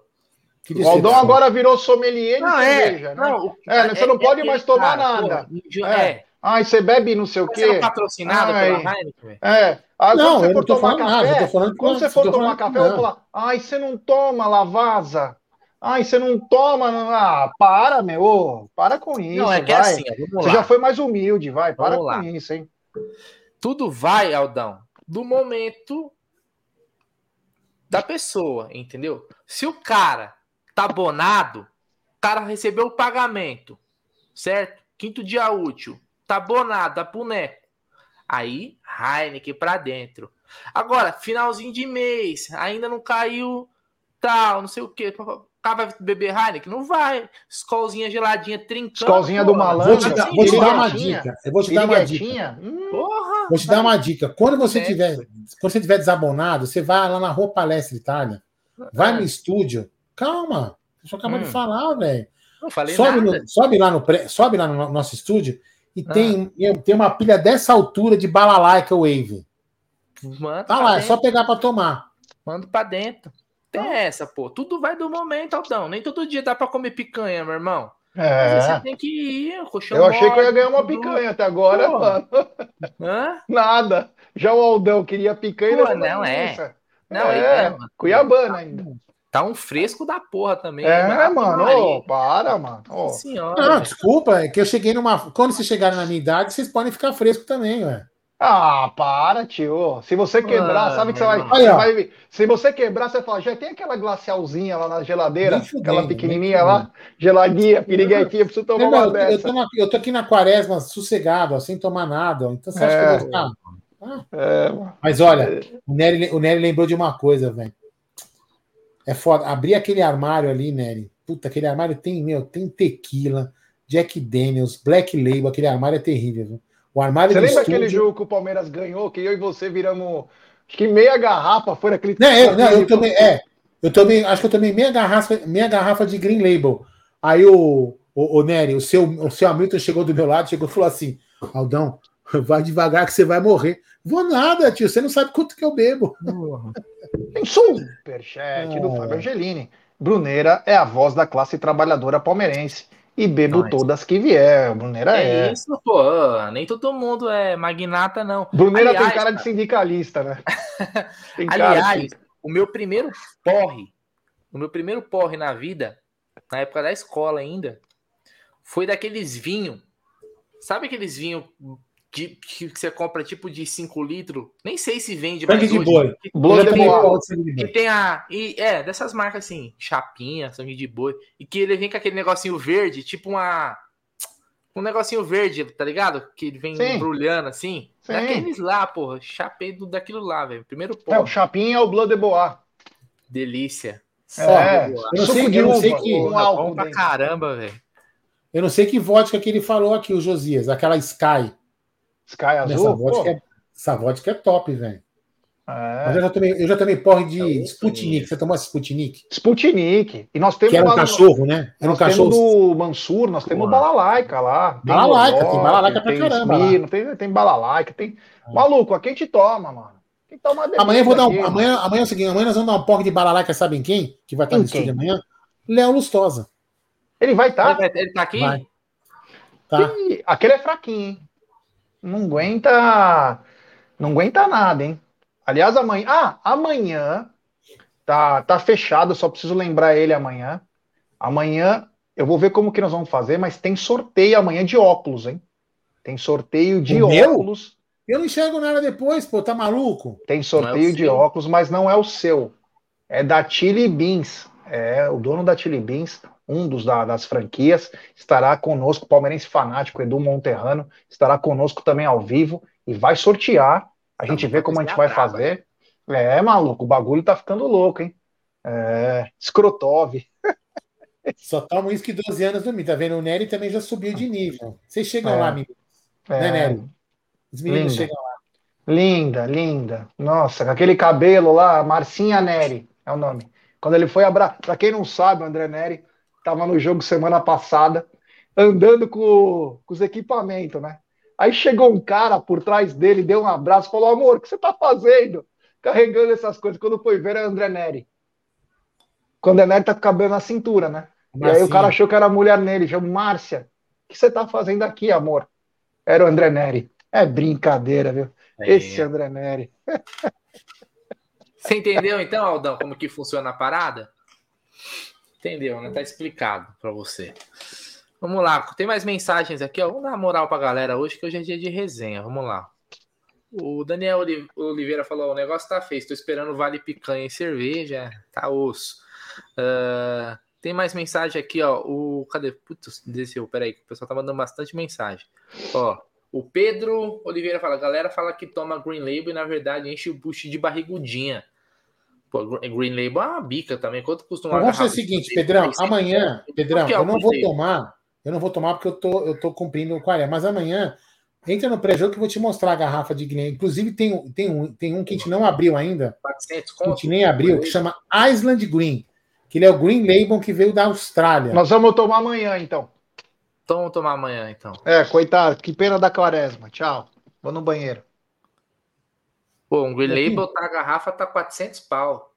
O Aldão agora virou sommelier de não, é. cerveja, é, né? Não, é, você não é, pode é, mais tomar cara, nada. Pô, é. Ai, você bebe não sei o quê. Você é patrocinado ai, pela Heineken? É. Aí, não, você for tomar café, nada, eu tô falando quando você for tomar café, eu vou falar, ai, você não toma lavasa. Ai, você não toma. Ah, para, meu. para com isso. Não, é que é vai. assim, Você já foi mais humilde, vai. Para vamos com lá. isso, hein? Tudo vai, Aldão, do momento da pessoa, entendeu? Se o cara tá abonado, o cara recebeu o pagamento, certo? Quinto dia útil, tá abonado, tá boneco. Aí, Heineken pra dentro. Agora, finalzinho de mês, ainda não caiu tal, não sei o que cara vai beber Heineken? Não vai. Escolzinha geladinha, trincando. Escolzinha do malandro. Vou te, dar, vou te dar uma dica. Eu vou te dar uma dica. Hum, Porra, vou te dar uma dica. Quando você é. tiver, quando você tiver desabonado, você vai lá na Rua Palestra Itália, vai é. no estúdio. Calma. Deixa eu acabar hum. de falar, velho. Não falei sobe nada. No, sobe lá no sobe lá no nosso estúdio e ah. tem, tem uma pilha dessa altura de balalaica wave. Manda tá lá, dentro. é só pegar para tomar. Manda para dentro. Tem então, essa, pô. Tudo vai do momento, Aldão. Nem todo dia dá pra comer picanha, meu irmão. É. Você tem que ir, Eu achei que eu ia ganhar uma picanha até agora, pô. mano. Hã? Nada. Já o Aldão queria picanha. Pô, não é. Não, é. é Cuiabana ainda. Tá um fresco da porra também. É, mano. Ô, para, mano. Oh. Senhora. Não, desculpa, é que eu cheguei numa. Quando vocês chegarem na minha idade, vocês podem ficar fresco também, ué. Ah, para, tio. Se você quebrar, ah, sabe que você vai, você vai, Se você quebrar, você fala, já tem aquela glacialzinha lá na geladeira, aquela pequenininha lá, geladinha, piriguetinha, preciso tomar uma eu, dessa. Eu tô, na, eu tô, aqui na quaresma, sossegado, ó, sem tomar nada. Então você acha é, que eu vou é. ah. é, Mas olha, o Nery, o Nery lembrou de uma coisa, velho. É foda. Abrir aquele armário ali, Nery. Puta, aquele armário tem, meu, tem tequila, Jack Daniels, Black Label, aquele armário é terrível, viu? O armário Você do lembra estúdio... aquele jogo que o Palmeiras ganhou, que eu e você viramos. Acho que meia garrafa foi naquele. Não, eu, não, eu tomei, é, eu tomei, acho que eu tomei meia garrafa, meia garrafa de Green Label. Aí o, o, o Nery, o seu, o seu Hamilton chegou do meu lado, chegou e falou assim: Aldão, vai devagar que você vai morrer. Vou nada, tio, você não sabe quanto que eu bebo. Tem superchat do É. Fábio Angelini. Bruneira é a voz da classe trabalhadora palmeirense. E bebo Não, é todas que vier. Bruneira É, é. isso, pô. Nem todo mundo é magnata, não. Bruneira Aliás, tem cara de sindicalista, né? Tem cara Aliás, de- o meu primeiro porre, o meu primeiro porre na vida, na época da escola ainda, foi daqueles vinhos. Sabe aqueles vinhos de, que você compra tipo de 5 litros? Nem sei se vende Sangue mais de hoje. boi. Que, Blood de Boa. de de que boi. tem a. E, é, dessas marcas assim, chapinha, sangue de boi. E que ele vem com aquele negocinho verde, tipo uma. Um negocinho verde, tá ligado? Que ele vem Sim. embrulhando assim. Sim. Daqueles lá, porra. Chapei do, daquilo lá, velho. Primeiro É, porre. o Chapinha é o Blood de Boa. Delícia. É, Boa. Eu não sei- de eu não sei que- com Bom álcool pra dentro. caramba, velho. Eu não sei que vodka que ele falou aqui, o Josias, aquela Sky. Sky Essa Azul. vodka, pô. é, essa vodka é top, velho. Mas É. eu já tomei, eu já tomei porre de É Sputnik. Você tomou essa Sputnik? Sputnik. E nós temos Que era um lá cachorro, né? Era um Nós cachorro. temos do Mansur, nós temos Porra. balalaica lá. Tem Balalaica, tem Lolote, balalaica pra tem caramba lá. Smirno, tem, tem balalaica, tem. Maluco, aqui a gente toma, mano. Quem toma Amanhã vou dar um. aqui, Amanhã, amanhã é o seguinte: amanhã nós vamos dar um porre de balalaica, sabem quem? Que vai estar no estúdio amanhã? Léo Lustosa. Ele vai estar. Ele, vai- ele tá aqui? Vai. Tá? Ih, Aquele é fraquinho, hein? Não aguenta. Não aguenta nada, hein? Aliás, amanhã. Ah, amanhã. Tá, tá fechado, só preciso lembrar ele amanhã. Amanhã eu vou ver como que nós vamos fazer, mas tem sorteio amanhã de óculos, hein? Tem sorteio de O meu? óculos. Eu não enxergo nada depois, pô, tá maluco? Tem sorteio Não é de seu? óculos, mas não é o seu. É da Chili Beans. É o dono da Chili Beans, um dos da- das franquias, estará conosco, palmeirense fanático, Edu Monterrano, estará conosco também ao vivo e vai sortear. A gente Não, vê como a gente vai fazer. É, maluco, o bagulho tá ficando louco, hein? É, Scrotov. Só toma uísque 12 anos no mim, tá vendo? O Nery também já subiu de nível. Vocês chegam É. lá, amigo. É, Né, Nery? Os meninos Linda. chegam lá. Linda, linda. Nossa, com aquele cabelo lá, Marcinha Neri é o nome. Quando ele foi abraçar. Pra quem não sabe, o André Neri tava no jogo semana passada, andando com, com os equipamentos, né? Aí chegou um cara por trás dele, deu um abraço, falou: Amor, o que você tá fazendo? Carregando essas coisas. Quando foi ver, era o André Neri. Quando o André Neri tá com o cabelo na cintura, né? E aí o cara achou que era a mulher nele, chamou Márcia. O que você tá fazendo aqui, amor? Era o André Neri. É brincadeira, viu? Esse É. André Neri. Você entendeu então, Aldão, como que funciona a parada? Entendeu, né? Tá explicado pra você. Vamos lá, tem mais mensagens aqui, ó. Vamos dar moral pra galera hoje, que hoje é dia de resenha. Vamos lá. O Daniel Oli- Oliveira falou: o negócio tá feio, tô esperando vale picanha e cerveja. Tá osso. Ah, tem mais mensagem aqui, ó. O. Cadê? Putz, desceu. Peraí, o pessoal tá mandando bastante mensagem. Ó. O Pedro Oliveira fala: galera fala que toma Green Label e na verdade enche o bucho de barrigudinha. Pô, Gr- Green Label é uma bica também. Quanto custa uma vamos fazer o seguinte, Pedrão. Amanhã, Pedrão, é eu não vou tomar. Eu não vou tomar porque eu tô, eu tô cumprindo o 40. Mas amanhã, entra no pré-jogo que eu vou te mostrar a garrafa de Green. Inclusive, tem, um- tem, um, tem um que a gente não abriu ainda. 400 que a gente nem abriu, que chama Island Green. Que ele é o Green Label que veio da Austrália. Nós vamos tomar amanhã, então. Então vamos tomar amanhã, então. É, coitado, que pena da quaresma. Tchau. Vou no banheiro. Pô, um Green Aqui? Label, tá, a garrafa tá 400 pau.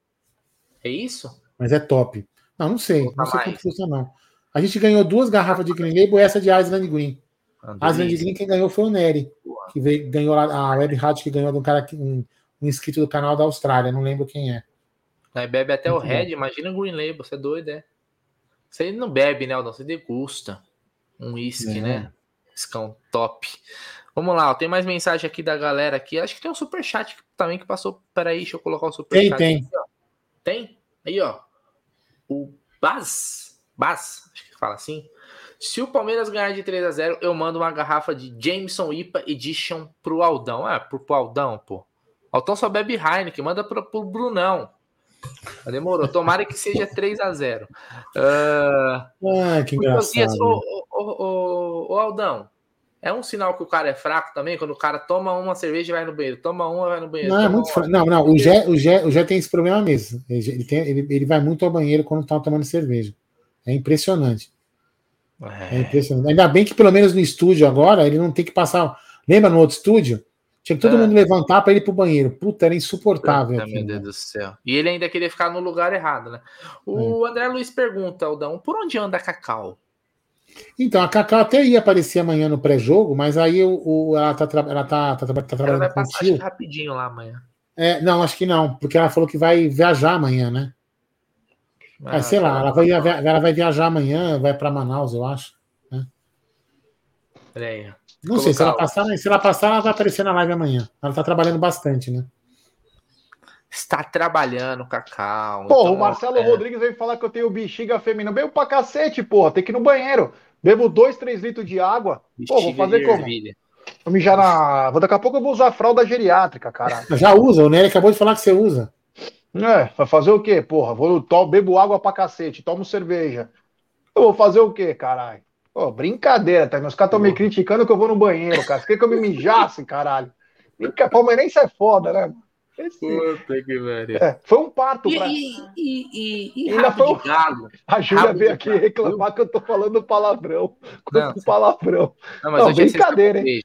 É isso? Mas é top. Não, não sei. Não sei quanto custa, não. A gente ganhou duas garrafas de Green Label e essa de Island Green. Ah, Island. Green quem ganhou foi o Nery. Que veio, ganhou lá, a Web Rádio que ganhou de um cara, que- um, um inscrito do canal da Austrália. Não lembro quem é. Aí bebe até Muito o Red, imagina o Green Label, você é doido, é? Você não bebe, né, Aldão? Você degusta um uísque, É. né? Escão top. Vamos lá, ó, tem mais mensagem aqui da galera aqui. Acho que tem um superchat também que passou. Peraí, deixa eu colocar o superchat. Tem, tem. aqui. Tem? Aí, ó. O Baz, Baz, acho que fala assim. Se o Palmeiras ganhar de 3 a 0 eu mando uma garrafa de Jameson IPA Edition pro Aldão. Ah, pro, pro Aldão, pô. Aldão só bebe Heineken, manda pro, pro Brunão. Ah, Demorou. Tomara que seja 3 a 0 Ah, Ah, que engraçado. ô, ô, ô, ô, Aldão, É um sinal que o cara é fraco também, quando o cara toma uma cerveja e vai no banheiro, toma uma vai no banheiro. Não, é muito fraco. Não, não, o Gé, o, Gé, o Gé tem esse problema mesmo. Ele, tem, ele, ele vai muito ao banheiro quando tá tomando cerveja. É impressionante. É. é impressionante. Ainda bem que pelo menos no estúdio agora ele não tem que passar. Lembra no outro estúdio? Tinha que todo é. mundo levantar para ir pro banheiro. Puta, era insuportável. Puta, meu Deus do céu. E ele ainda queria ficar no lugar errado, né? O é. André Luiz pergunta, Aldão, por onde anda Cacau? Então, a Cacau até ia aparecer amanhã no pré-jogo, mas aí o, o, ela, tá, ela tá, tá, tá, tá trabalhando ela vai passar, acho, rapidinho lá amanhã. É, não, acho que não, porque ela falou que vai viajar amanhã, né? Ah, sei lá, ela vai, ela vai viajar amanhã, vai para Manaus, eu acho. Né? Peraí. Não sei, se ela, passar, se ela passar, ela vai aparecer na live amanhã. Ela tá trabalhando bastante, né? Está trabalhando, Cacau. Porra, então, o Marcelo é... Rodrigues veio falar que eu tenho bexiga feminina. Bebo pra cacete, porra. Tem que ir no banheiro. Bebo dois, três litros de água. Pô, vou fazer como? Vou mijar na. Daqui a pouco eu vou usar fralda geriátrica, cara. Já usa, o Nery acabou de falar que você usa. É, vai fazer o quê, porra? Vou, to, bebo água pra cacete, tomo cerveja. Eu vou fazer o quê, caralho? Pô, brincadeira, tá? Meus caras estão me criticando que eu vou no banheiro, cara. Você quer que eu me mijasse, caralho? Palmeirense é foda, né? Puta que velho. É, foi um parto pra. E, e, e, e rabo um... de galo? A Júlia veio aqui galo. reclamar que eu tô falando palavrão. Não, palavrão. Não, mas não, hoje é brincadeira, é hein?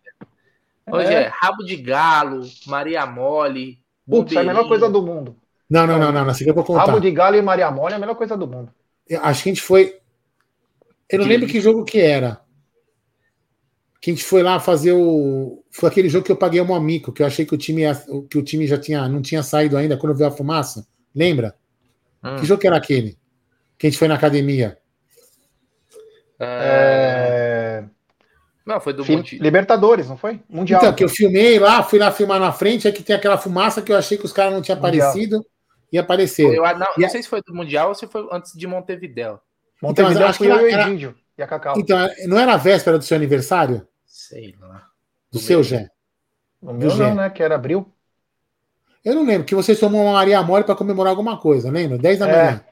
Hoje é. é rabo de galo, Maria Mole. Putz, é a melhor coisa do mundo. Não, não, não, não. Aqui vou contar. Rabo de galo e Maria Mole é a melhor coisa do mundo. Acho que a gente foi. Eu não lembro que jogo que era que a gente foi lá fazer o. Foi aquele jogo que eu paguei um amigo, que eu achei que o time, que o time já tinha, não tinha saído ainda quando viu a fumaça. Lembra? Hum. Que jogo que era aquele? Que a gente foi na academia. É... Não, foi do Libertadores, não foi? Mundial. Então, que eu filmei lá, fui lá filmar na frente, aí que tem aquela fumaça que eu achei que os caras não tinham aparecido e apareceu. Eu, não, não sei se foi do Mundial ou se foi antes de Montevideo. Montevideo então, acho que era, era... e a Cacau. Então, não era a véspera do seu aniversário? Sei lá. Do, do seu Gé. O meu não, né? Que era abril. Eu não lembro, que vocês tomou uma Maria Mole para comemorar alguma coisa, lembra? 10 da é, manhã.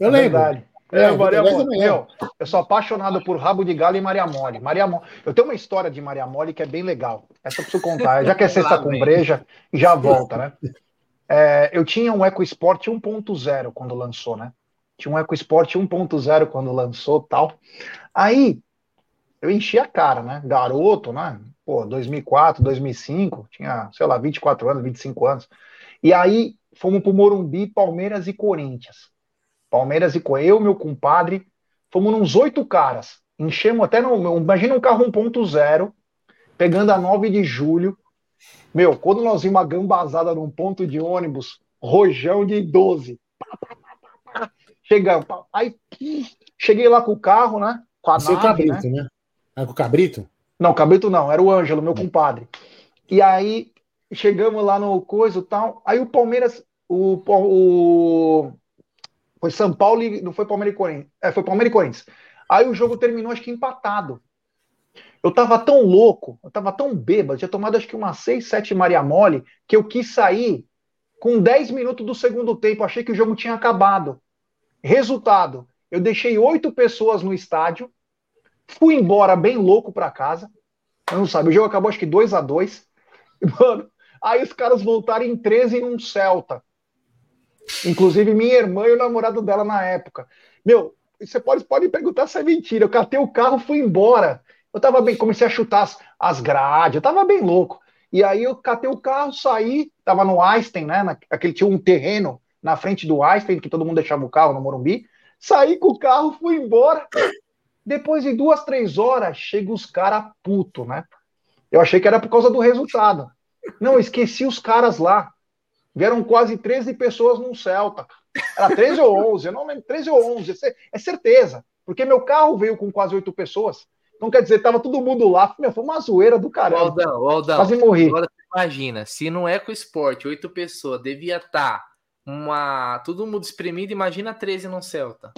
Eu é lembro. Verdade. É, é Maria Mole. Meu, eu sou apaixonado por rabo de galo e Maria Mole. Maria Mole. Eu tenho uma história de Maria Mole que é bem legal. Essa eu preciso contar. Já que é sexta com breja, já volta, né? É, eu tinha um EcoSport 1.0 quando lançou, né? Tinha um EcoSport 1.0 quando lançou tal. Aí eu enchi a cara, né? Garoto, né? Pô, 2004, 2005, tinha, sei lá, 24 anos, 25 anos. E aí fomos pro Morumbi, Palmeiras e Corinthians. Palmeiras e Corinthians. Eu, meu compadre, fomos uns oito caras. Enchemos até no. Imagina um carro 1.0, pegando a 9 de julho. Meu, quando nós vimos uma gambazada num ponto de ônibus, rojão de 12. Chegamos. Aí cheguei lá com o carro, né? Com a nave, cabrito, né? né? Ah, com o Cabrito? Não, Cabrito não, era o Ângelo, meu compadre. E aí chegamos lá no coisa e tal. Aí o Palmeiras, o, o foi São Paulo e não foi Palmeiras e Corinthians. É, foi Palmeiras e Corinthians. Aí o jogo terminou, acho que empatado. Eu tava tão louco, eu tava tão bêbado, tinha tomado acho que umas 6, 7 Maria Mole, que eu quis sair com 10 minutos do segundo tempo. Achei que o jogo tinha acabado. Resultado: eu deixei oito pessoas no estádio, Fui embora bem louco para casa. Eu não sabe, o jogo acabou acho que 2 a 2 Mano, aí os caras voltaram em 13 em um Celta. Inclusive minha irmã e o namorado dela na época. Meu, você pode, pode perguntar se é mentira. Eu catei o carro, fui embora. Eu tava bem, comecei a chutar as, as grades, eu tava bem louco. E aí eu catei o carro, saí, tava no Einstein, né? Aquele tinha um terreno na frente do Einstein, que todo mundo deixava o carro no Morumbi. Saí com o carro, fui embora. Depois de duas, três horas, chega os caras puto, né? Eu achei que era por causa do resultado. Não, esqueci os caras lá. Vieram quase 13 pessoas num Celta. Era 13 ou 11, eu não lembro, 13 ou 11, é certeza. Porque meu carro veio com quase oito pessoas. Então, quer dizer, tava todo mundo lá. Meu, foi uma zoeira do caramba. Aldão, Aldão, quase morri. Agora imagina, se não é com esporte, oito pessoas, devia estar tá uma. Todo mundo espremido, imagina 13 num Celta.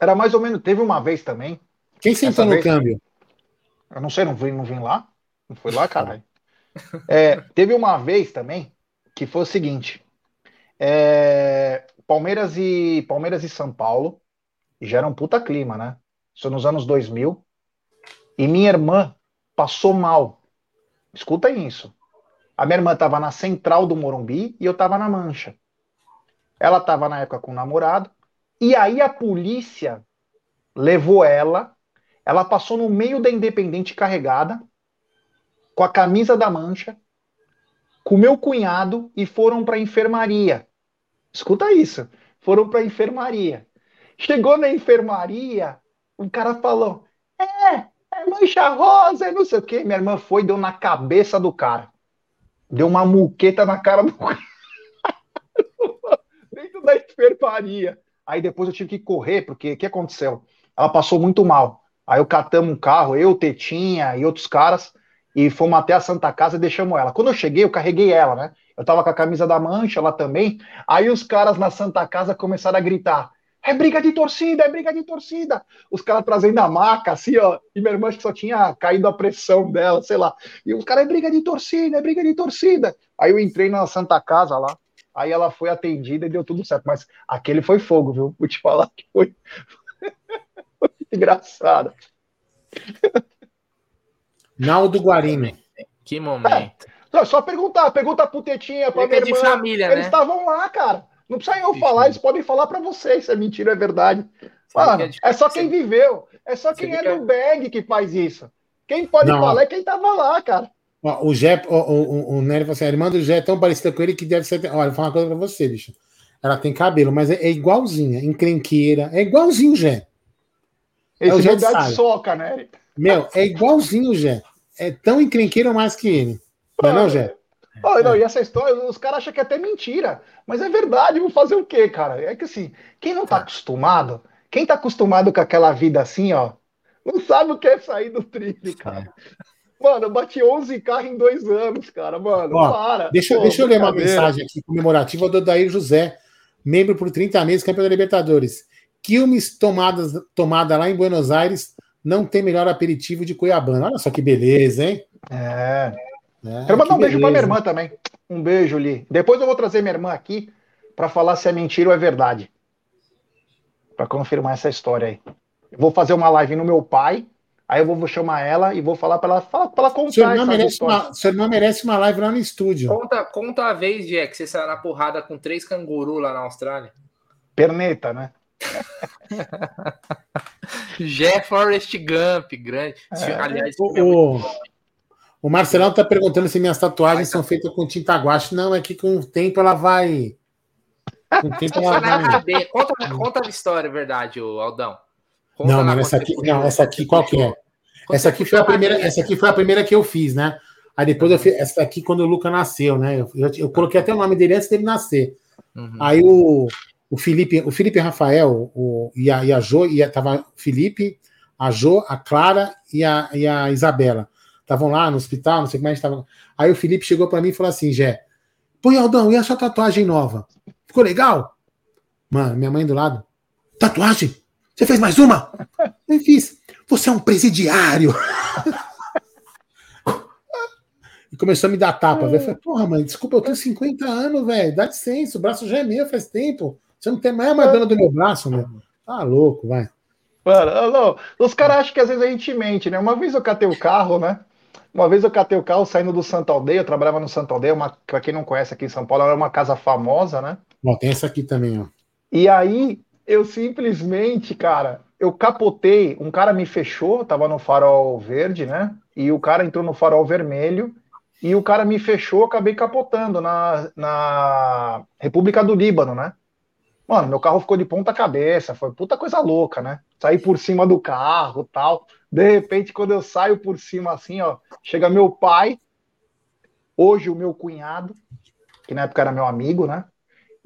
Era mais ou menos. Teve uma vez também. Quem sentou no vez, câmbio? Eu não sei, não vim, não vim lá. Não foi lá, caralho. É, teve uma vez também que foi o seguinte: é, Palmeiras e Palmeiras e São Paulo e já era um puta clima, né? Isso nos anos 2000. E minha irmã passou mal. Escuta isso. A minha irmã estava na central do Morumbi e eu estava na Mancha. Ela estava na época com o namorado. E aí a polícia levou ela. Ela passou no meio da Independente carregada, com a camisa da Mancha, com meu cunhado e foram para enfermaria. Escuta isso. Foram para enfermaria. Chegou na enfermaria, o cara falou: É, é mancha rosa, é não sei o quê. Minha irmã foi deu na cabeça do cara. Deu uma muqueta na cara do cara. Dentro da enfermaria. Aí depois eu tive que correr, porque o que aconteceu? Ela passou muito mal. Aí eu catamos um carro, eu, Tetinha e outros caras, e fomos até a Santa Casa e deixamos ela. Quando eu cheguei, eu carreguei ela, né? Eu tava com a camisa da mancha, ela também. Aí os caras na Santa Casa começaram a gritar: é briga de torcida, é briga de torcida. Os caras trazendo a maca, assim, ó. E minha irmã que só tinha caído a pressão dela, sei lá. E os caras, é briga de torcida, é briga de torcida. Aí eu entrei na Santa Casa lá. Aí ela foi atendida e deu tudo certo. Mas aquele foi fogo, viu? Vou te falar que foi. foi engraçado. Naldo Guarino. Que momento. É, só perguntar, pergunta pro Tetinha, pra minha de irmã. família, Eles né? estavam lá, cara. Não precisa eu falar, eles podem falar pra vocês se é mentira ou é verdade. Mano, é é só quem viveu. É só quem é do bag que faz isso. Quem pode Não. falar é quem tava lá, cara. Ó, o Jé, o, o, o Nery falou assim: a irmã do Jé é tão parecida com ele que deve ser. Olha, vou falar uma coisa pra você, bicho. Ela tem cabelo, mas é, é igualzinha, encrenqueira. É igualzinho o Jé. É o Esse Jé de soca, né? Meu, é igualzinho o Jé. É tão encrenqueiro ou mais que ele. Não é não, Jé? Ó, não, e essa história, os caras acham que é até mentira. Mas é verdade, vou fazer o quê, cara? É que assim, quem não tá acostumado, quem tá acostumado com aquela vida assim, ó, não sabe o que é sair do trilho, cara. Mano, eu bati 11 carros em dois anos, cara, mano. Ó, para. Deixa, Pô, deixa eu ler uma mensagem aqui comemorativa do Dair José, membro por 30 meses, campeão da Libertadores. Quilmes tomadas, tomada lá em Buenos Aires não tem melhor aperitivo de Cuiabana. Olha só que beleza, hein? É. É, Quero mandar que um beijo pra minha irmã também. Um beijo, Li. Depois eu vou trazer minha irmã aqui pra falar se é mentira ou é verdade. Pra confirmar essa história aí. Eu vou fazer uma live no meu pai, aí eu vou chamar ela e vou falar pra ela, fala, pra ela contar irmã, essa merece uma, sua irmã merece uma live lá no estúdio. Conta, conta a vez, Jack, que você saiu na porrada com três cangurus lá na Austrália. Perneta, né? Jé Forrest Gump, grande. É. Aliás, O, é o, o Marcelão tá perguntando se minhas tatuagens são feitas com tinta guache. Não, é que com o tempo ela vai. Com o tempo ela vai. Conta, conta a história, verdade, o Aldão. Conta Não, mas essa aqui, não, essa aqui qual que é? Essa aqui foi a primeira, essa aqui foi a primeira que eu fiz, né? Aí depois eu fiz essa aqui quando o Luca nasceu, né? Eu, eu, eu coloquei até o nome dele antes dele nascer. Uhum. Aí o, o Felipe, o Felipe Rafael, o, e, a, e a Jo, e a, tava Felipe, a Jo, a Clara e a, e a Isabela. Estavam lá no hospital, não sei como é que estavam. Aí o Felipe chegou para mim e falou assim: Jé, põe Aldão, e a sua tatuagem nova? Ficou legal? Mano, minha mãe do lado. Tatuagem? Você fez mais uma? Eu fiz. Você é um presidiário. E começou a me dar tapa. velho. Eu falei, porra, mãe, desculpa, eu tenho 50 anos, velho. Dá licença, o braço já é meu faz tempo. Você não tem mais mais dona do meu braço, meu. Tá louco, vai. Mano, alô, os caras acham que às vezes a gente mente, né? Uma vez eu catei o carro, né? Uma vez eu catei o carro saindo do Santa Aldeia, eu trabalhava no Santa Aldeia, uma, pra quem não conhece aqui em São Paulo, era uma casa famosa, né? Ó, tem essa aqui também, ó. E aí, eu simplesmente, cara, eu capotei, um cara me fechou, tava no farol verde, né? E o cara entrou no farol vermelho, e o cara me fechou, acabei capotando na, na República do Líbano, né? Mano, meu carro ficou de ponta cabeça, foi puta coisa louca, né? Saí por cima do carro tal. De repente, quando eu saio por cima assim, ó, chega meu pai, hoje o meu cunhado, que na época era meu amigo, né?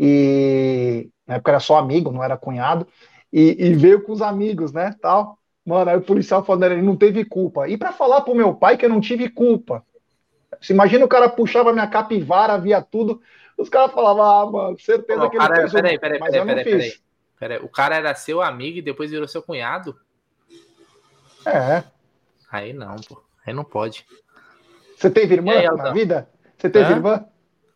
E na época era só amigo, não era cunhado, e, e veio com os amigos, né? Tal. Mano, aí o policial falando, ele não teve culpa. E para falar pro meu pai que eu não tive culpa. Se imagina o cara puxava minha capivara, via tudo. Os caras falavam, ah, mano, certeza Não, que ele cara, fez. o- peraí, peraí, Mas peraí, eu não peraí, fiz. peraí. Peraí, O cara era seu amigo e depois virou seu cunhado? É. Aí não, pô. Aí não pode. Você teve irmã aí, na vida? Você teve Hã? irmã?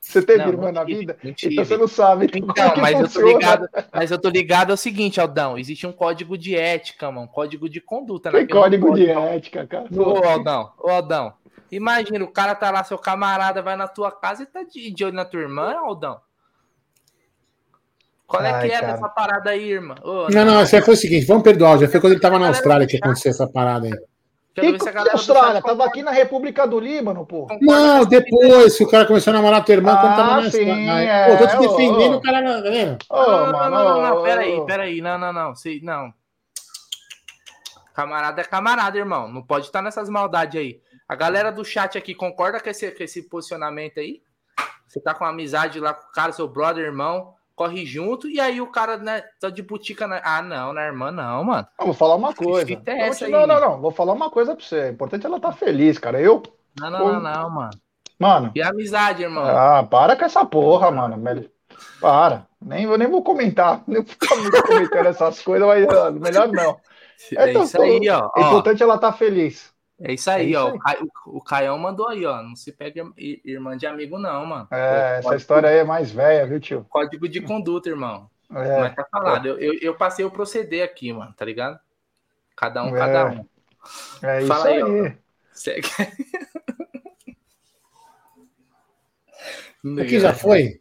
Você teve Não, irmã não na tive, vida? não Então você não sabe. Então, mas eu tô ligado, mas eu tô ligado ao seguinte, Aldão, existe um código de ética, mano, um código de conduta, Que não código de ética, cara. Ô, Aldão, ô, Aldão, imagina, o cara tá lá, seu camarada vai na tua casa e tá de, de olho na tua irmã, Aldão. Qual é Ai, que é cara. dessa parada aí, irmã? Ô, Não, não, isso aí foi o seguinte, vamos perdoar, já foi quando ele tava na Austrália que aconteceu essa parada aí. Quero Que, se a que galera do Austrália? Tava aqui na República do Líbano, pô. concorda Não, depois que o cara começou a namorar tua irmã quando Ah, tava na sim, é, Pô, tô te defendendo, o cara, Não, não, mano, não, não, não, ô, peraí, peraí, não, não, não, Cê- não. Camarada é camarada, irmão, não pode estar nessas maldades aí. A galera do chat aqui concorda com esse, com esse posicionamento aí? Você tá com amizade lá com o cara, seu brother, irmão, corre junto, e aí o cara, né, tá de butica na... Ah, não, na irmã não, mano. Não, vou falar uma coisa. é Não, não, não. Vou falar uma coisa pra você. O importante é ela estar feliz, cara. Eu, Não, não, Pô. não, não, mano. mano. E amizade, irmão? Ah, para com essa porra, mano. Para. Nem, eu nem vou comentar. Nem vou ficar muito comentando essas coisas, mas melhor não. É então, isso aí, ó. O ó. importante é ela estar feliz. É isso aí, É isso ó. aí. O, o Caião mandou aí, ó. Não se pega ir- irmã de amigo, não, mano. É, Pô, essa código- história aí é mais velha, viu, tio? Código de conduta, irmão. É, Mas tá falado. Eu, eu, eu passei o proceder aqui, mano, tá ligado? Cada um, É. cada um. é isso Fala aí, aí. Segue. Aqui já foi?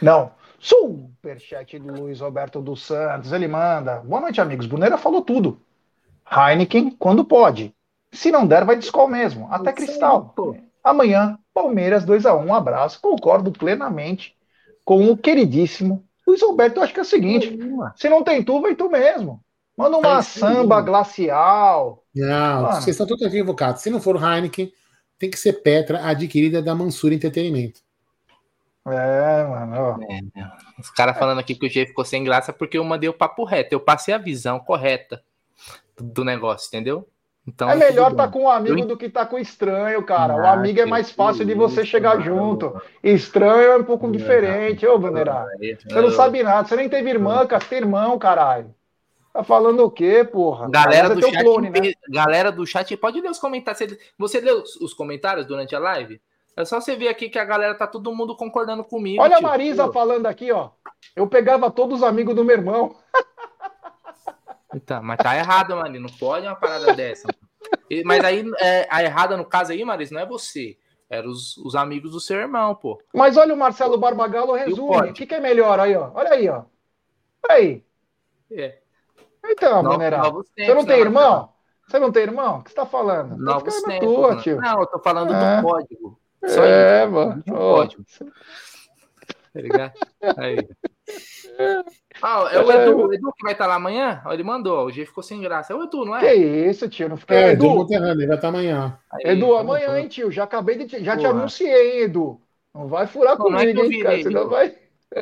Não. Superchat do Luiz Roberto dos Santos. Ele manda. Boa noite, amigos. Bruneira falou tudo. Heineken, quando pode. Se não der, vai de escol mesmo. Até cristal. Amanhã, Palmeiras 2x1. Um abraço. Concordo plenamente com o queridíssimo Luiz Roberto. Eu acho que é o seguinte: se não tem tu, vai tu mesmo. Manda uma É samba glacial. Não, Mano. vocês estão totalmente equivocados. Se não for Heineken, tem que ser Petra, adquirida da Mansura Entretenimento. É, mano. ó. Os caras falando aqui que o G ficou sem graça porque eu mandei o papo reto. Eu passei a visão correta do- do negócio, entendeu? Então, É melhor tudo estar bem. com um amigo Eu- do que estar com estranho, cara. O Ah, amigo é mais fácil de você isso, chegar mano. junto. Estranho é um pouco diferente, ô Bandeira. Você não sabe nada, você nem teve irmã, cara, você tem irmão, caralho. Tá falando o quê, porra? Galera é do, chat, clone, né? galera do chat, pode ler os comentários. Você- leu os, os comentários durante a live? É só você ver aqui que a galera tá todo mundo concordando comigo. Olha a tio. Marisa Pô, falando aqui, ó. Eu pegava todos os amigos do meu irmão. Então, mas tá errado, mano. Não pode uma parada dessa. E- Mas aí, é, a errada no caso aí, Marisa, não é você. Eram os, os amigos do seu irmão, pô. Mas olha o Marcelo Barbagallo resume. O que, que é melhor aí, ó? Olha aí, ó. Olha aí. É. Então, No- novos Você não tem né, irmão? Você não tem irmão? O que você tá falando? Tá Novos na tempos. tua, tio. Não, eu tô falando É. do código. Só É, isso. mano. Ó, código. Tá ligado? Aí. Ah, é o Edu, o Edu que vai estar lá amanhã? Ele mandou, o G ficou sem graça. É o Edu, não Que é? isso, tio? Não fiquei. É, Edu, Monterrey, ele vai estar amanhã. Aí, Edu, amanhã, hein, tio? Já acabei de. te- Já te anunciei, hein, Edu? Não vai furar Não, não é que comigo, hein, cara? virei, Senão Edu. vai.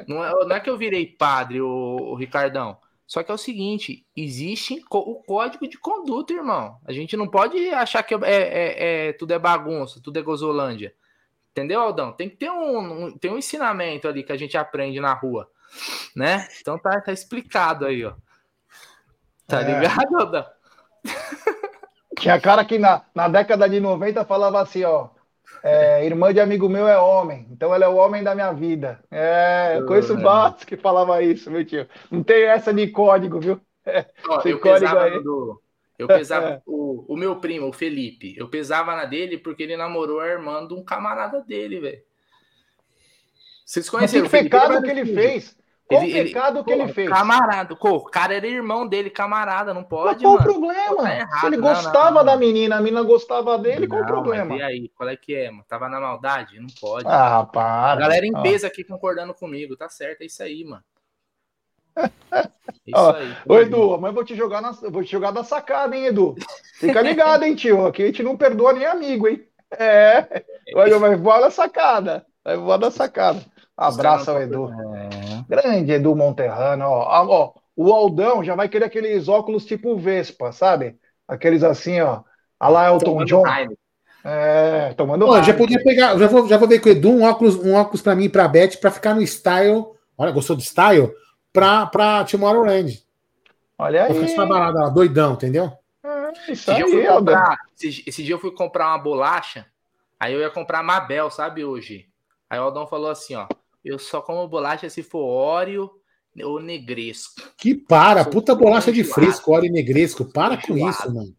Não é, não é que eu virei padre, o, o Ricardão. Só que é o seguinte: existe o código de conduta, irmão. A gente não pode achar que é, é- é- tudo é bagunça, tudo é gozolândia. Entendeu, Aldão? Tem que ter um, um- tem um ensinamento ali que a gente aprende na rua, né? Então tá, tá explicado aí, ó. Tá É. ligado, Aldão? Tinha cara que na, na década de 90 falava assim, ó. é, irmã de amigo meu é homem, então ela é o homem da minha vida. É, eu conheço É. vários que falava isso, meu tio. Não tem essa de código, viu? Ó, eu pesava aí. do- Eu pesava o, o meu primo, o Felipe. Eu pesava na dele porque ele namorou a irmã de um camarada dele, velho. Vocês Mas conheceram que o Felipe? pecado que ele fez? Qual Ele- ele- pecado que ele Pô, fez? Camarada. Pô, o cara era irmão dele, camarada. Não Mas pode, qual o mano. problema? Tá errado, Se ele não, gostava não, não. da menina, a menina gostava dele, qual o Não, problema? mas e aí? Qual é que é, mano? Tava na maldade? Não pode. Ah, a para. galera em peso aqui concordando comigo. Tá certo, é isso aí, mano. É isso Ó, aí. Ô, Edu, mas vou te jogar na, vou te jogar da sacada, hein, Edu? Fica ligado, hein, tio? Aqui a gente não perdoa nem amigo, hein? É, olha, vai voar na sacada. Vai voar na sacada. Abraço ao Edu. É. Grande Edu Monterrano, ó. Ó. O Aldão já vai querer aqueles óculos tipo Vespa, sabe? Aqueles assim, ó. A lá Elton Tomando John. É, tomando Pô, já podia pegar, já vou, já vou ver com o Edu um óculos, um óculos pra mim e pra Beth pra ficar no style. Olha, gostou do style? Pra, pra Tomorrowland. Olha Pra ficar aí. essa barada lá, doidão, entendeu? É, isso Esse dia, eu fui aí, Aldão. comprar, esse, esse dia eu fui comprar uma bolacha, aí eu ia comprar Mabel, sabe, hoje? Aí o Aldão falou assim, ó. Eu só como bolacha se for óleo ou negresco. Que para, puta bolacha de fresco, óleo negresco. Para com isso, mano.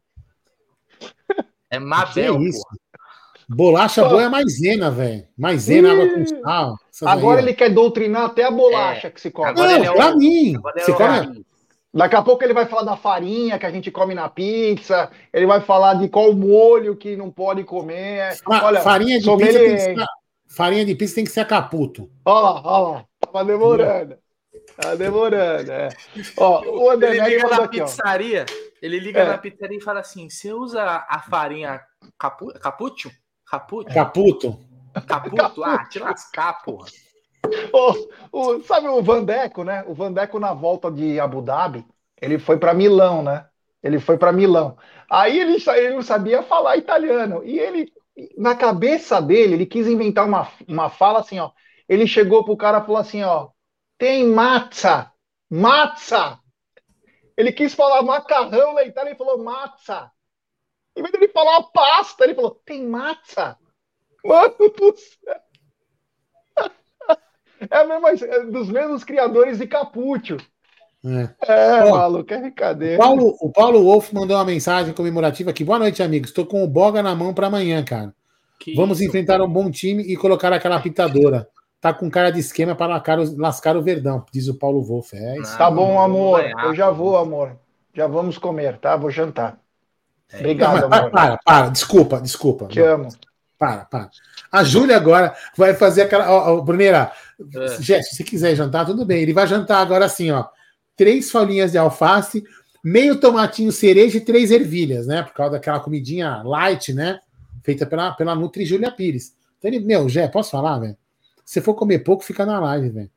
É Mabel, que é isso? Bolacha boa é maisena, velho. Maisena, água com sal. Agora aí, ele quer doutrinar até a bolacha é. que se come. Não, é pra o... mim. Você come... Daqui a pouco ele vai falar da farinha que a gente come na pizza. Ele vai falar de qual molho que não pode comer. Olha, farinha de pizza tem que ser, farinha de pizza tem que ser caputo. Olha lá, olha lá. Tava demorando. Tá demorando, é. Ó, o André ele liga na aqui, pizzaria, ó. ele liga é. na pizzaria e fala assim: você usa a farinha capu... capúcio? Caputo? Caputo. Caputo? Ah, te lascar, porra. O, o, sabe o Vandeco, né? O Vandeco na volta de Abu Dhabi, ele foi para Milão, né? Ele foi para Milão. Aí ele, ele não sabia falar italiano. E ele, na cabeça dele, ele quis inventar uma, uma fala assim, ó. Ele chegou pro cara e falou assim, ó. Tem matza, matza. Ele quis falar macarrão na Itália, ele falou matza. Em vez de ele falar pasta, ele falou, tem matza. Mano do céu. É, a mesma, é dos mesmos criadores de Capúcio. É, é Ó, maluco, é brincadeira. O Paulo, o Paulo Wolf mandou uma mensagem comemorativa aqui. Boa noite, amigos. Estou com o Boga na mão para amanhã, cara. Que Vamos isso? enfrentar um bom time e colocar aquela pitadora. Tá com cara de esquema para lascar, lascar o Verdão, diz o Paulo Wolf. É isso. Tá bom, amor. Eu já vou, amor. Já vamos comer, tá? Vou jantar. É. Obrigado, Não, amor. Para, para, desculpa, desculpa. Te amo. Para, para. A Júlia agora vai fazer aquela. Ó, ó, Bruneira, é. Se você quiser jantar, tudo bem. Ele vai jantar agora assim, ó. Três folhinhas de alface, meio tomatinho cereja e três ervilhas, né? Por causa daquela comidinha light, né? Feita pela, pela Nutri Júlia Pires. Então ele, meu, Jé, posso falar, velho? Se for comer pouco, fica na live, velho.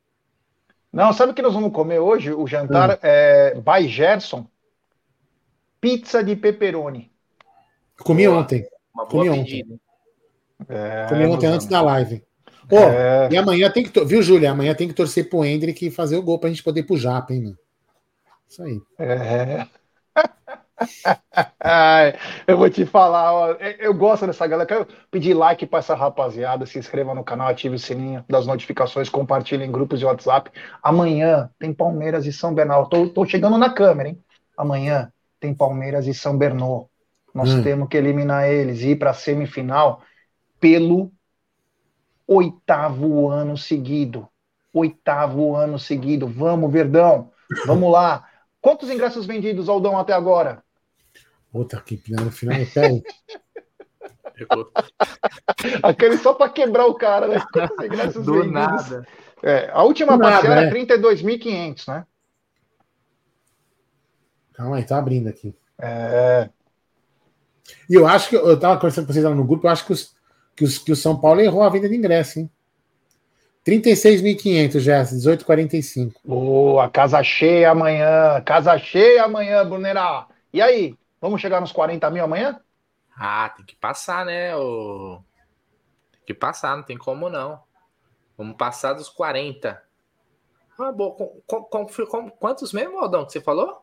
Não, sabe o que nós vamos comer hoje? O jantar hum. é by Gerson. Pizza de pepperoni. Comi boa. ontem. Uma Comi ontem. É, Comi ontem antes da live. Pô, é... e amanhã tem que. Viu, Júlia? Amanhã tem que torcer pro Hendrick e fazer o gol pra gente poder ir pro Japa, hein, mano? Isso aí. É. Ai, eu vou te falar, ó, eu gosto dessa galera. Quero pedir like para essa rapaziada, se inscreva no canal, ative o sininho das notificações, compartilhe em grupos de WhatsApp. Amanhã tem Palmeiras e São Bernardo. Tô, tô chegando na câmera, hein? Amanhã tem Palmeiras e São Bernardo. Nós hum. temos que eliminar eles e ir para a semifinal pelo oitavo ano seguido. Oitavo ano seguido. Vamos, Verdão. Vamos lá. Quantos ingressos vendidos, Aldão, até agora? Outra aqui, no final pé. Aquele só para quebrar o cara, né? Quantos ingressos do vendidos? nada. É, a última do parcela nada, é 32.500, né? Calma aí, tá abrindo aqui. É. E eu acho que eu tava conversando com vocês lá no grupo, eu acho que, os, que, os, que o São Paulo errou a venda de ingresso, hein? 36.500, Jess, 18,45. Boa, casa cheia amanhã. Casa cheia amanhã, Brunerá. E aí, vamos chegar nos 40 mil amanhã? Ah, tem que passar, né? O... Tem que passar, não tem como não. Vamos passar dos 40. Ah, boa. Com, com, com, quantos mesmo, Aldão, que você falou?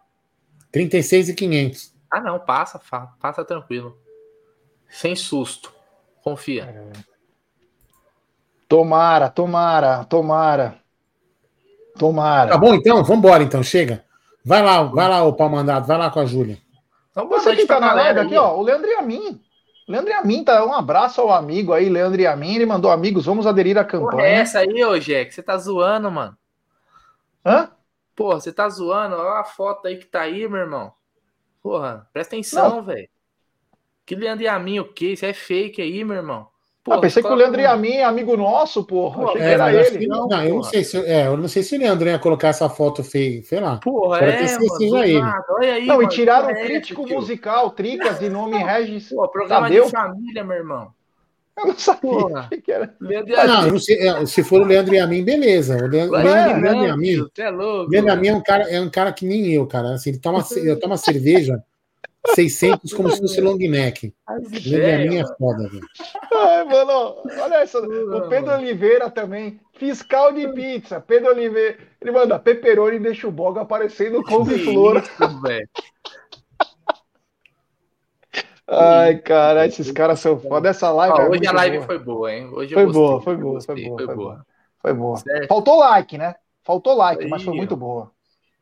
36,500. Ah, não, passa, passa tranquilo. Sem susto. Confia. É. Tomara, tomara, tomara. Tomara. Tá bom, então? Vamos embora, então. Chega. Vai lá, vai lá, o pau mandado. Vai lá com a Júlia. Então, Você que tá na live aqui, ó. O Leandro Yamin. Leandro Yamin, tá? Um abraço ao amigo aí, Leandro Yamin. Ele mandou amigos, vamos aderir à campanha. Porra, é essa aí, ô Jack. Você tá zoando, mano. Hã? Pô, você tá zoando? Olha a foto aí que tá aí, meu irmão. Porra, presta atenção, velho. Que Leandro Yamin, o quê? Isso é fake aí, meu irmão. Porra, ah, pensei que o Leandro Yamin é amigo nosso, porra. Achei é, que era ele. Não, não eu, não sei se, é, eu não sei se o Leandro ia colocar essa foto feia, sei lá. Porra, Pode é, mano, seja ele. Olha aí, não, mano, e tiraram o crítico é, musical, Tricas, de nome Regis. Pô, programa Tadeu. de família, meu irmão. Eu não sabia Porra. que era. Ah, não, não sei, é, se for o Leandro Yamin, beleza. O Leandro, é, Leandro Yamin, é louco, Leandro Yamin é um cara, é um cara que nem eu, cara. Assim, ele toma, ele toma cerveja 600 como se fosse long neck. Yamin é foda, velho. Ai, mano, olha essa. O Pedro Oliveira também, fiscal de pizza. Pedro Oliveira, ele manda peperoni e deixa o boga aparecendo com flor. Ai, cara, esses caras são foda. Essa live. É hoje a live boa. foi boa, hein? Hoje eu Foi gostei, boa, foi boa, gostei, foi boa, foi foi boa. Foi boa. Certo. Faltou like, né? Faltou like, mas foi muito boa.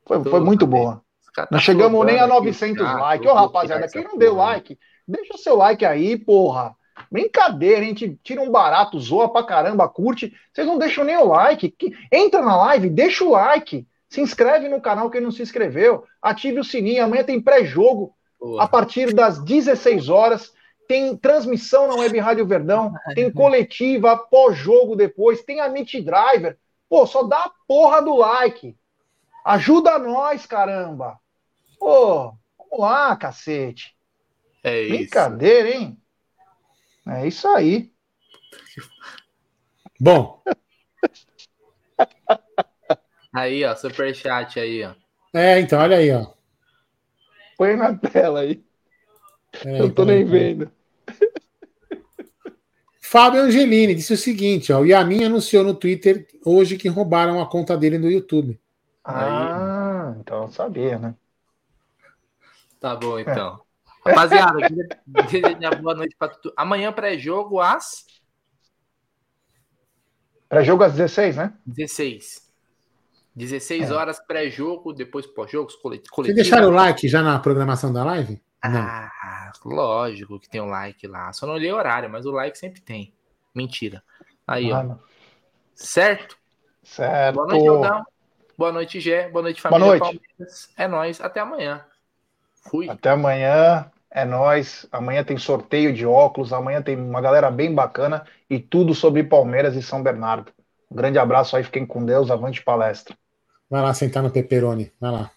Foi, foi muito boa. Caras Não tá chegamos nem a flodando aqui, 900 os caras, likes. Ô, rapaziada, quem não deu like, deixa seu like aí, porra. Brincadeira, a gente tira um barato, zoa pra caramba, curte. Vocês não deixam nem o like. Entra na live, deixa o like. Se inscreve no canal quem não se inscreveu. Ative o sininho. Amanhã tem pré-jogo a partir das 16 horas. Tem transmissão na Web Rádio Verdão. Tem coletiva pós-jogo depois. Tem a Meet Driver. Pô, só dá a porra do like. Ajuda nós, caramba. Pô, vamos lá, cacete. É isso. Brincadeira, hein? É isso aí. Bom, Aí, ó, superchat aí, ó. é, então, olha aí, ó. Põe na tela aí. Peraí, Eu tô peraí, nem peraí. vendo. Fábio Angelini disse o seguinte, ó, o Yamin anunciou no Twitter hoje que roubaram a conta dele no YouTube. Ah, então eu sabia, né? Tá bom, então. Rapaziada, queria boa noite pra tudo. Amanhã pré-jogo às Pré-jogo às 16, né? 16. 16 É. horas pré-jogo, depois pós-jogos, coletivo. Vocês deixaram o like já na programação da live? Não. Ah, lógico que tem um like lá. Só não olhei o horário, mas o like sempre tem. Mentira. Aí, ó. Mano, Certo? certo. Boa noite, Aldão. Boa noite, Gé. Boa noite, família noite. Palmeiras. É nóis. Até amanhã. Fui. Até amanhã. É nóis. Amanhã tem sorteio de óculos. Amanhã tem uma galera bem bacana e tudo sobre Palmeiras e São Bernardo. Um grande abraço aí. Fiquem com Deus. Avante palestra. Vai lá sentar no Peperoni. Vai lá.